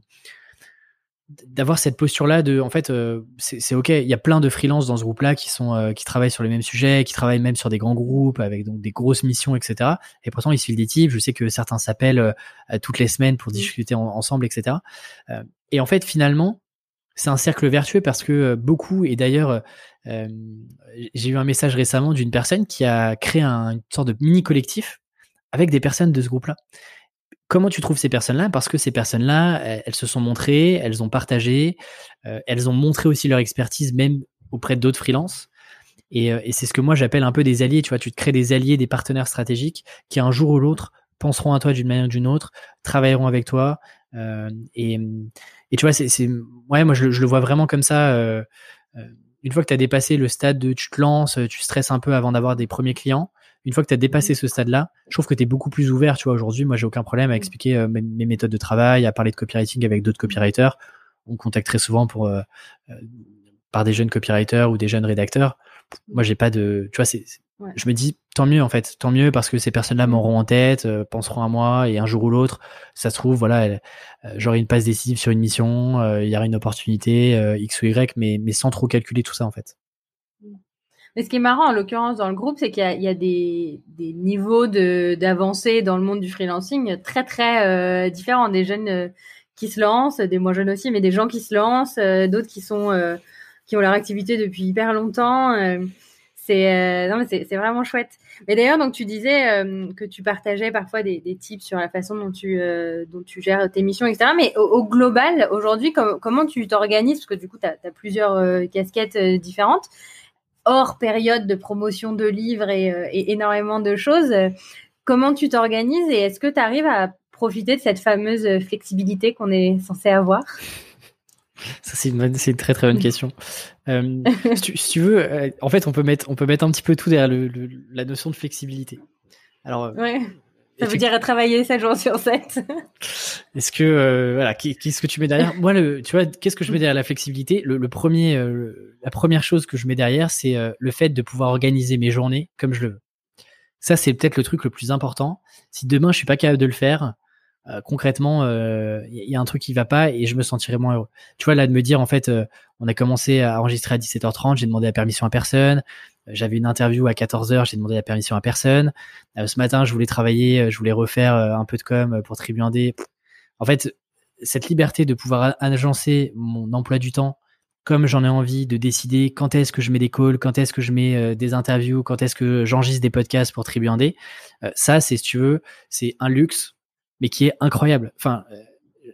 d'avoir cette posture là de en fait euh, c'est ok il y a plein de freelances dans ce groupe là qui sont qui travaillent sur les mêmes sujets qui travaillent même sur des grands groupes avec donc des grosses missions etc et pourtant ils se filent des types. Je sais que certains s'appellent toutes les semaines pour discuter ensemble etc et en fait finalement c'est un cercle vertueux parce que euh, beaucoup, et d'ailleurs, euh, euh, j'ai eu un message récemment d'une personne qui a créé un, une sorte de mini collectif avec des personnes de ce groupe-là. Comment tu trouves ces personnes-là? Parce que ces personnes-là, elles, se sont montrées, elles ont partagé, elles ont montré aussi leur expertise même auprès d'autres freelances. Et, et c'est ce que moi j'appelle un peu des alliés. Tu vois, tu te crées des alliés, des partenaires stratégiques qui un jour ou l'autre penseront à toi d'une manière ou d'une autre, travailleront avec toi. Euh, et, et, tu vois, c'est, ouais, moi je, je, le vois vraiment comme ça. Euh, euh, une fois que tu as dépassé le stade de tu te lances, tu stresses un peu avant d'avoir des premiers clients. Une fois que tu as dépassé mmh. ce stade-là, je trouve que tu es beaucoup plus ouvert. Tu vois, aujourd'hui, moi, j'ai aucun problème à expliquer mes, mes, méthodes de travail, à parler de copywriting avec d'autres copywriters. On contacte très souvent pour par des jeunes copywriters ou des jeunes rédacteurs. Moi, j'ai pas de, tu vois, c'est je me dis tant mieux en fait, tant mieux parce que ces personnes-là m'auront en tête, euh, penseront à moi et un jour ou l'autre, ça se trouve, voilà, euh, j'aurai une passe décisive sur une mission, euh, il y aura une opportunité X ou Y, mais, mais sans trop calculer tout ça en fait. Mais ce qui est marrant en l'occurrence dans le groupe, c'est qu'il y, a, des, des niveaux d'avancée dans le monde du freelancing très très différents. Des jeunes qui se lancent, des moins jeunes aussi, mais des gens qui se lancent, d'autres qui sont qui ont leur activité depuis hyper longtemps. C'est euh, mais c'est vraiment chouette. Mais d'ailleurs donc tu disais euh, que tu partageais parfois des, des, tips sur la façon dont tu euh, gères tes missions etc. Mais au, global aujourd'hui comment tu t'organises? Parce que du coup tu as, plusieurs casquettes différentes hors période de promotion de livres et énormément de choses. Comment tu t'organises? Et est-ce que tu arrives à profiter de cette fameuse flexibilité qu'on est censé avoir? Ça, c'est une, c'est une très très bonne question. Euh, si, tu, veux, euh, en fait, on peut mettre, on peut mettre un petit peu tout derrière le, la notion de flexibilité. Alors, euh, ouais. Ça veut dire travailler 7 jours sur 7. Est-ce que, voilà, qu'est-ce que tu mets derrière? Moi, le, tu vois, qu'est-ce que je mets derrière la flexibilité? Le, le, premier, la première chose que je mets derrière, c'est le fait de pouvoir organiser mes journées comme je le veux. Ça, c'est peut-être le truc le plus important. Si demain je suis pas capable de le faire, euh, concrètement, il euh, y a un truc qui va pas et je me sentirais moins heureux. Tu vois, là, de me dire, en fait, euh, on a commencé à enregistrer à 17h30, j'ai demandé la permission à personne. J'avais une interview à 14h, j'ai demandé la permission à personne. ce matin, je voulais travailler, je voulais refaire un peu de com pour Tribu En fait, cette liberté de pouvoir agencer mon emploi du temps comme j'en ai envie, de décider quand est-ce que je mets des calls, quand est-ce que je mets des interviews, quand est-ce que j'enregistre des podcasts pour Tribu ça, c'est, si tu veux, c'est un luxe mais qui est incroyable. Enfin, euh,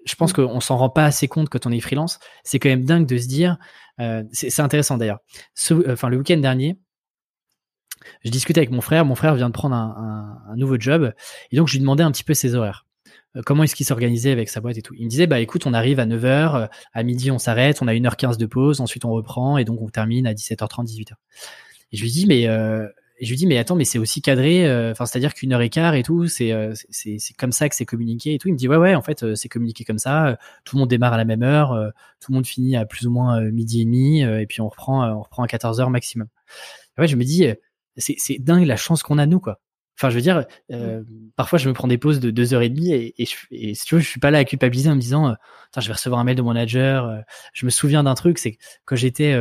je pense mm. qu'on s'en rend pas assez compte quand on est freelance. C'est quand même dingue de se dire. Euh, c'est intéressant d'ailleurs. Euh, enfin, le week-end dernier, je discutais avec mon frère. Mon frère vient de prendre un, un, nouveau job, et donc je lui demandais un petit peu ses horaires. comment est-ce qu'il s'organisait avec sa boîte et tout. Il me disait, bah écoute, on arrive à 9h, à midi on s'arrête, on a 1h15 de pause, ensuite on reprend, et donc on termine à 17h30, 18h. Et je lui dis, mais et je lui dis mais attends mais c'est aussi cadré, euh, enfin c'est à dire qu'une heure et quart et tout, c'est euh, c'est c'est comme ça que c'est communiqué et tout. Il me dit ouais ouais en fait euh, c'est communiqué comme ça, tout le monde démarre à la même heure, tout le monde finit à plus ou moins midi et demi et puis on reprend on reprend à 14 heures maximum. ouais je me dis c'est c'est dingue la chance qu'on a nous quoi. Enfin, je veux dire, parfois je me prends des pauses de deux heures et demie et, et, je, et si tu veux, je suis pas là à culpabiliser en me disant, je vais recevoir un mail de mon manager. je me souviens d'un truc, c'est que quand j'étais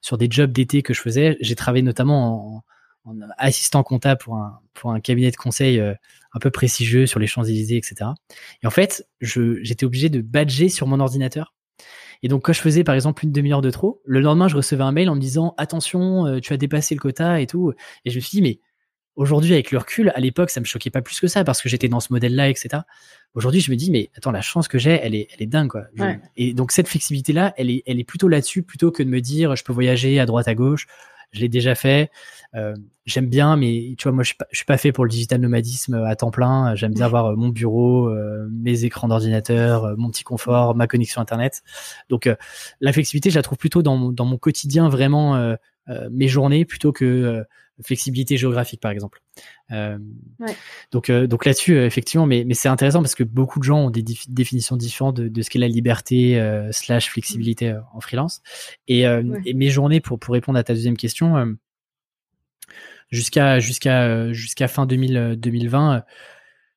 sur des jobs d'été que je faisais, j'ai travaillé notamment en, assistant comptable pour un, pour un cabinet de conseil euh, un peu prestigieux sur les Champs-Élysées, etc. Et en fait, j'étais obligé de badger sur mon ordinateur. Et donc, quand je faisais par exemple une demi-heure de trop, le lendemain, je recevais un mail en me disant attention, euh, tu as dépassé le quota et tout. Et je me suis dit, mais aujourd'hui, avec le recul, à l'époque, ça me choquait pas plus que ça parce que j'étais dans ce modèle-là, etc. Aujourd'hui, je me dis, mais attends, la chance que j'ai, elle est, elle est dingue, quoi. Et donc, cette flexibilité-là, elle est, elle est plutôt là-dessus, plutôt que de me dire, je peux voyager à droite, à gauche je l'ai déjà fait. Euh, j'aime bien, mais tu vois, moi, je suis pas, je suis pas fait pour le digital nomadisme à temps plein. J'aime bien avoir euh, mon bureau, euh, mes écrans d'ordinateur, mon petit confort, ma connexion internet. Donc, la flexibilité, je la trouve plutôt dans, dans mon quotidien, vraiment mes journées, plutôt que flexibilité géographique par exemple. Euh, ouais. Donc, euh, donc là-dessus, euh, effectivement, mais, mais c'est intéressant parce que beaucoup de gens ont des définitions différentes de, de ce qu'est la liberté slash flexibilité en freelance. Et, et, mes journées, pour, pour répondre à ta deuxième question, jusqu'à jusqu'à jusqu'à fin 2000, 2020,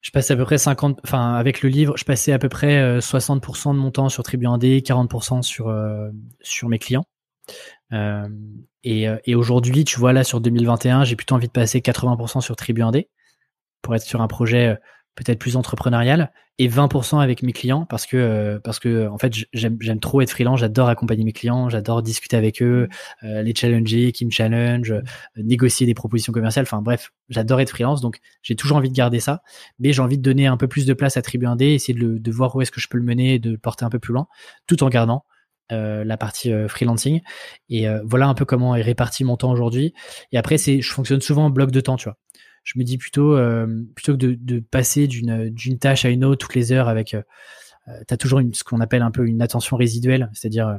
je passais à peu près 50, enfin avec le livre, je passais à peu près 60% de mon temps sur Tribu 1D, 40% sur sur mes clients. Euh, et, euh, et aujourd'hui, tu vois, là, sur 2021, j'ai plutôt envie de passer 80% sur Tribu 1D pour être sur un projet euh, peut-être plus entrepreneurial, et 20% avec mes clients parce que parce que en fait j'aime j'aime trop être freelance, j'adore accompagner mes clients, j'adore discuter avec eux, euh, les challenger, qui me challenge, euh, négocier des propositions commerciales. Enfin bref, j'adore être freelance, donc j'ai toujours envie de garder ça, mais j'ai envie de donner un peu plus de place à Tribu 1D, essayer de, le, de voir où est-ce que je peux le mener, et de le porter un peu plus loin, tout en gardant la partie freelancing. Et voilà un peu comment est réparti mon temps aujourd'hui. Et après, c'est, je fonctionne souvent en bloc de temps, tu vois je me dis plutôt euh, plutôt que de, passer d'une d'une tâche à une autre toutes les heures avec euh, euh tu as toujours une, ce qu'on appelle un peu une attention résiduelle, c'est-à-dire euh,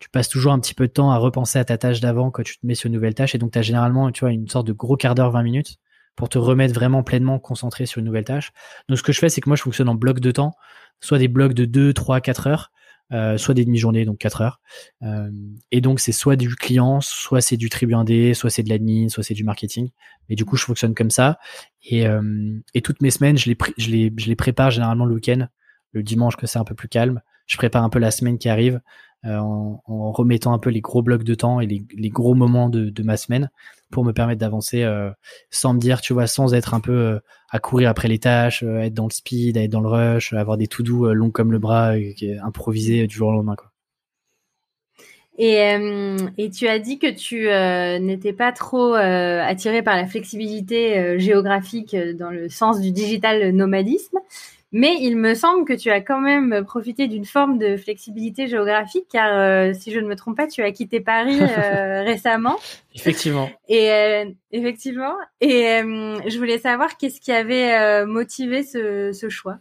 tu passes toujours un petit peu de temps à repenser à ta tâche d'avant quand tu te mets sur une nouvelle tâche et donc tu généralement tu vois une sorte de gros quart d'heure 20 minutes pour te remettre vraiment pleinement concentré sur une nouvelle tâche. Donc ce que je fais c'est que moi je fonctionne en blocs de temps, soit des blocs de 2 3 4 heures euh, soit des demi-journées, donc 4 heures. Euh, et donc c'est soit du client, soit c'est du tribu 1D, soit c'est de l'admin, soit c'est du marketing. Mais du coup, je fonctionne comme ça. Et, euh, et toutes mes semaines, je les, je, les, je les prépare généralement le week-end, le dimanche que c'est un peu plus calme. Je prépare un peu la semaine qui arrive. En, remettant un peu les gros blocs de temps et les, les gros moments de, de, ma semaine pour me permettre d'avancer sans me dire, tu vois, sans être un peu à courir après les tâches, être dans le speed, être dans le rush, avoir des tout doux longs comme le bras, improvisés du jour au lendemain. Quoi. Et, tu as dit que tu n'étais pas trop attiré par la flexibilité géographique dans le sens du digital nomadisme. Mais il me semble que tu as quand même profité d'une forme de flexibilité géographique, car euh, si je ne me trompe pas, tu as quitté Paris euh, récemment. Effectivement. Et euh, effectivement. Et je voulais savoir qu'est-ce qui avait motivé ce, ce choix.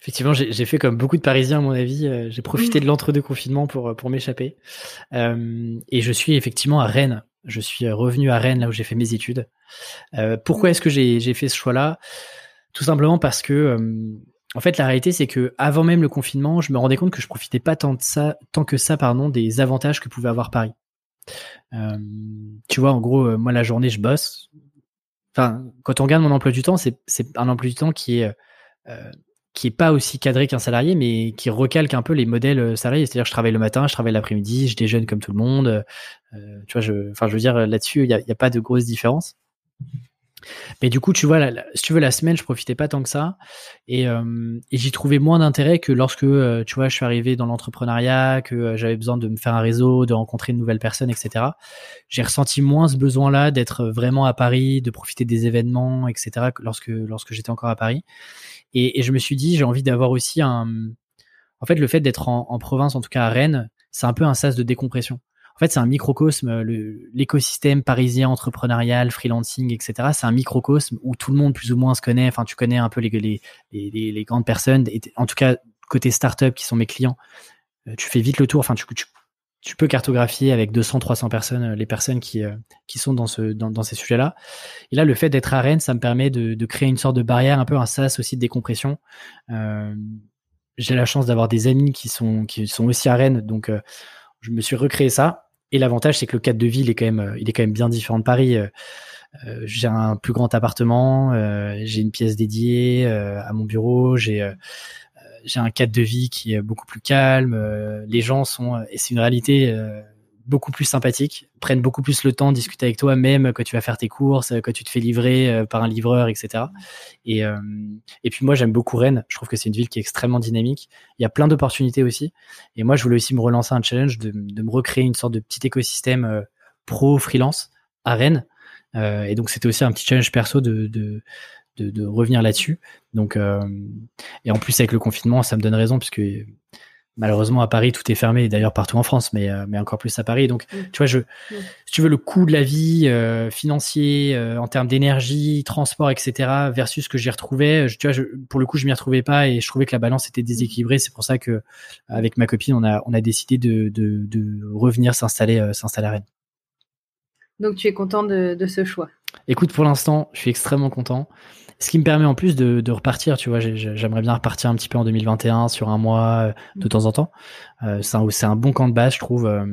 Effectivement, j'ai fait comme beaucoup de Parisiens à mon avis. j'ai profité de l'entre-deux confinements pour pour m'échapper. et je suis effectivement à Rennes. Je suis revenu à Rennes là où j'ai fait mes études. pourquoi est-ce que j'ai fait ce choix-là? Tout simplement parce que, euh, en fait, la réalité, c'est que avant même le confinement, je me rendais compte que je profitais pas tant que ça, pardon, des avantages que pouvait avoir Paris. Euh, tu vois, en gros, euh, moi, la journée, je bosse. Quand on regarde mon emploi du temps, c'est un emploi du temps qui est pas aussi cadré qu'un salarié, mais qui recalque un peu les modèles salariés. C'est-à-dire, je travaille le matin, je travaille l'après-midi, je déjeune comme tout le monde. tu vois, je, je veux dire, là-dessus, il n'y a, pas de grosse différence. Mais du coup, tu vois, si tu veux, la semaine, je profitais pas tant que ça, et, euh, j'y trouvais moins d'intérêt que lorsque, euh, tu vois, je suis arrivé dans l'entrepreneuriat, que euh, j'avais besoin de me faire un réseau, de rencontrer de nouvelles personnes, etc. J'ai ressenti moins ce besoin-là d'être vraiment à Paris, de profiter des événements, etc. Lorsque lorsque j'étais encore à Paris, et, et je me suis dit, j'ai envie d'avoir aussi un, en fait, le fait d'être en, en province, en tout cas à Rennes, c'est un peu un sas de décompression en fait, c'est un microcosme, l'écosystème parisien entrepreneurial, freelancing, etc. C'est un microcosme où tout le monde plus ou moins se connaît. Enfin, tu connais un peu les, grandes personnes. En tout cas, côté startup qui sont mes clients, euh, tu fais vite le tour. Enfin, tu, peux cartographier avec 200, 300 personnes euh, les personnes qui, euh, sont dans, ce, dans, dans ces sujets-là. Et là, le fait d'être à Rennes, ça me permet de, créer une sorte de barrière, un peu un sas aussi de décompression. Euh, j'ai la chance d'avoir des amis qui sont aussi à Rennes, donc je me suis recréé ça. Et l'avantage, c'est que le cadre de vie, il est quand même, euh, il est quand même bien différent de Paris. Euh, euh, j'ai un plus grand appartement, j'ai une pièce dédiée à mon bureau, j'ai j'ai un cadre de vie qui est beaucoup plus calme. les gens sont, et c'est une réalité beaucoup plus sympathiques, prennent beaucoup plus le temps de discuter avec toi, même quand tu vas faire tes courses, quand tu te fais livrer euh, par un livreur, etc. Et, euh, et puis moi, j'aime beaucoup Rennes. Je trouve que c'est une ville qui est extrêmement dynamique. Il y a plein d'opportunités aussi. Et moi, je voulais aussi me relancer un challenge de, me recréer une sorte de petit écosystème euh, pro freelance à Rennes. et donc, c'était aussi un petit challenge perso de, de de, de, revenir là-dessus. Donc, et en plus avec le confinement, ça me donne raison puisque malheureusement à Paris tout est fermé d'ailleurs partout en France mais euh, mais encore plus à Paris donc mm. tu vois je mm. si tu veux le coût de la vie euh, financier euh, en termes d'énergie transport etc versus ce que j'y retrouvais tu vois je, pour le coup je m'y retrouvais pas et je trouvais que la balance était déséquilibrée c'est pour ça que avec ma copine on a on a décidé de de, de revenir s'installer s'installer à Rennes donc tu es content de, de ce choix écoute pour l'instant je suis extrêmement content ce qui me permet en plus de, de repartir, tu vois, j'aimerais bien repartir un petit peu en 2021 sur un mois euh, de temps en temps. Euh, c'est un, un, bon camp de base, je trouve, euh,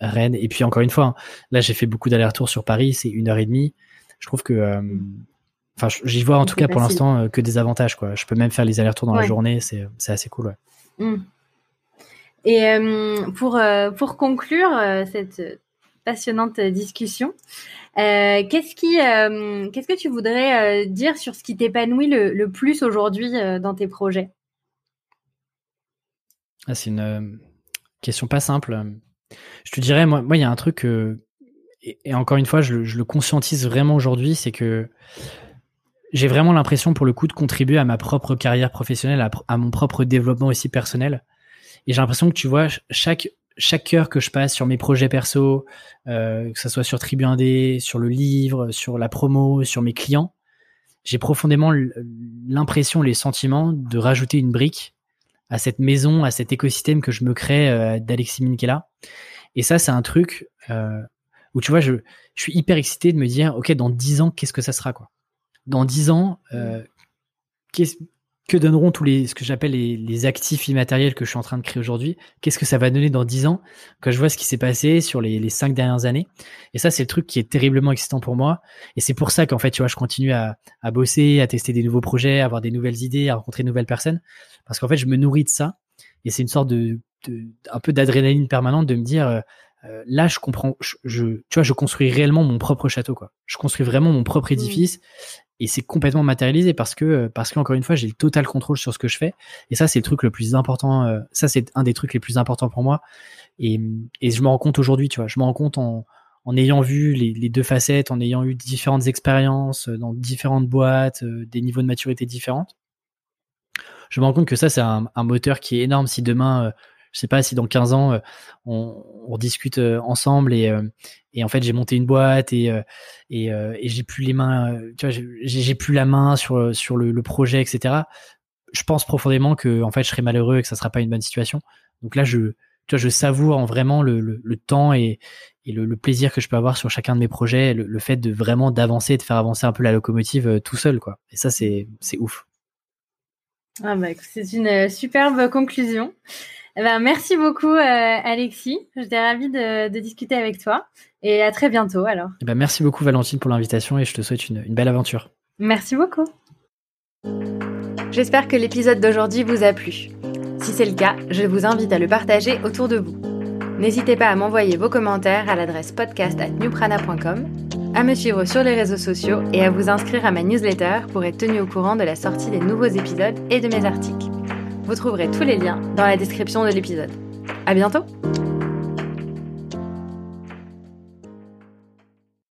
Rennes. Et puis encore une fois, hein, là j'ai fait beaucoup d'allers-retours sur Paris, c'est une heure et demie. Je trouve que, euh, enfin, j'y vois en tout cas pour l'instant que des avantages, quoi. Je peux même faire les allers-retours dans la journée, c'est assez cool, ouais. Mmh. Et pour pour conclure cette passionnante discussion. qu'est-ce qui, qu'est-ce que tu voudrais dire sur ce qui t'épanouit le, plus aujourd'hui dans tes projets? Ah, C'est une question pas simple. Je te dirais, moi, moi, il y a un truc et, encore une fois, je, le conscientise vraiment aujourd'hui, c'est que j'ai vraiment l'impression pour le coup de contribuer à ma propre carrière professionnelle, à, mon propre développement aussi personnel. Et j'ai l'impression que tu vois, chaque chaque heure que je passe sur mes projets perso, euh, que ce soit sur Tribu 1D, sur le livre, sur la promo, sur mes clients, j'ai profondément l'impression, les sentiments de rajouter une brique à cette maison, à cet écosystème que je me crée euh, d'Alexis Minkela. Et ça, c'est un truc euh, où tu vois, je, suis hyper excité de me dire, ok, dans dix ans, qu'est-ce que ça sera quoi? Dans dix ans, euh, que donneront tous les ce que j'appelle les, les, actifs immatériels que je suis en train de créer aujourd'hui? Qu'est-ce que ça va donner dans dix ans? Quand je vois ce qui s'est passé sur les, les cinq dernières années. Et ça, c'est le truc qui est terriblement excitant pour moi. Et c'est pour ça qu'en fait, tu vois, je continue à, à bosser, à tester des nouveaux projets, à avoir des nouvelles idées, à rencontrer de nouvelles personnes, parce qu'en fait, je me nourris de ça. Et c'est une sorte de, de un peu d'adrénaline permanente de me dire euh, euh, là je comprends je, tu vois je construis réellement mon propre château quoi. Je construis vraiment mon propre édifice et c'est complètement matérialisé parce que euh, parce qu'encore une fois j'ai le total contrôle sur ce que je fais. Et ça c'est le truc le plus important euh, ça c'est un des trucs les plus importants pour moi. Et, et je me rends compte aujourd'hui tu vois. Je me rends compte en en ayant vu les, les, deux facettes en ayant eu différentes expériences dans différentes boîtes des niveaux de maturité différentes. Je me rends compte que ça c'est un, un, moteur qui est énorme. Si demain je sais pas si dans 15 ans euh, on, on, discute euh, ensemble et, euh, et en fait j'ai monté une boîte et j'ai plus les mains, tu vois, j'ai plus la main sur le, projet, etc. Je pense profondément que en fait je serai malheureux et que ça sera pas une bonne situation. Donc là je tu vois, je savoure en vraiment le, temps et, le, plaisir que je peux avoir sur chacun de mes projets, le, fait de vraiment d'avancer, de faire avancer un peu la locomotive tout seul, quoi. Et ça, c'est ouf. Ah bah, c'est une superbe conclusion. Eh ben, merci beaucoup, euh, Alexis. J'étais ravie de, de, discuter avec toi. Et à très bientôt, alors. Eh ben, merci beaucoup, Valentine, pour l'invitation et je te souhaite une, une belle aventure. Merci beaucoup. J'espère que l'épisode d'aujourd'hui vous a plu. Si c'est le cas, je vous invite à le partager autour de vous. N'hésitez pas à m'envoyer vos commentaires à l'adresse podcast@newprana.com, à me suivre sur les réseaux sociaux et à vous inscrire à ma newsletter pour être tenu au courant de la sortie des nouveaux épisodes et de mes articles. Vous trouverez tous les liens dans la description de l'épisode. À bientôt!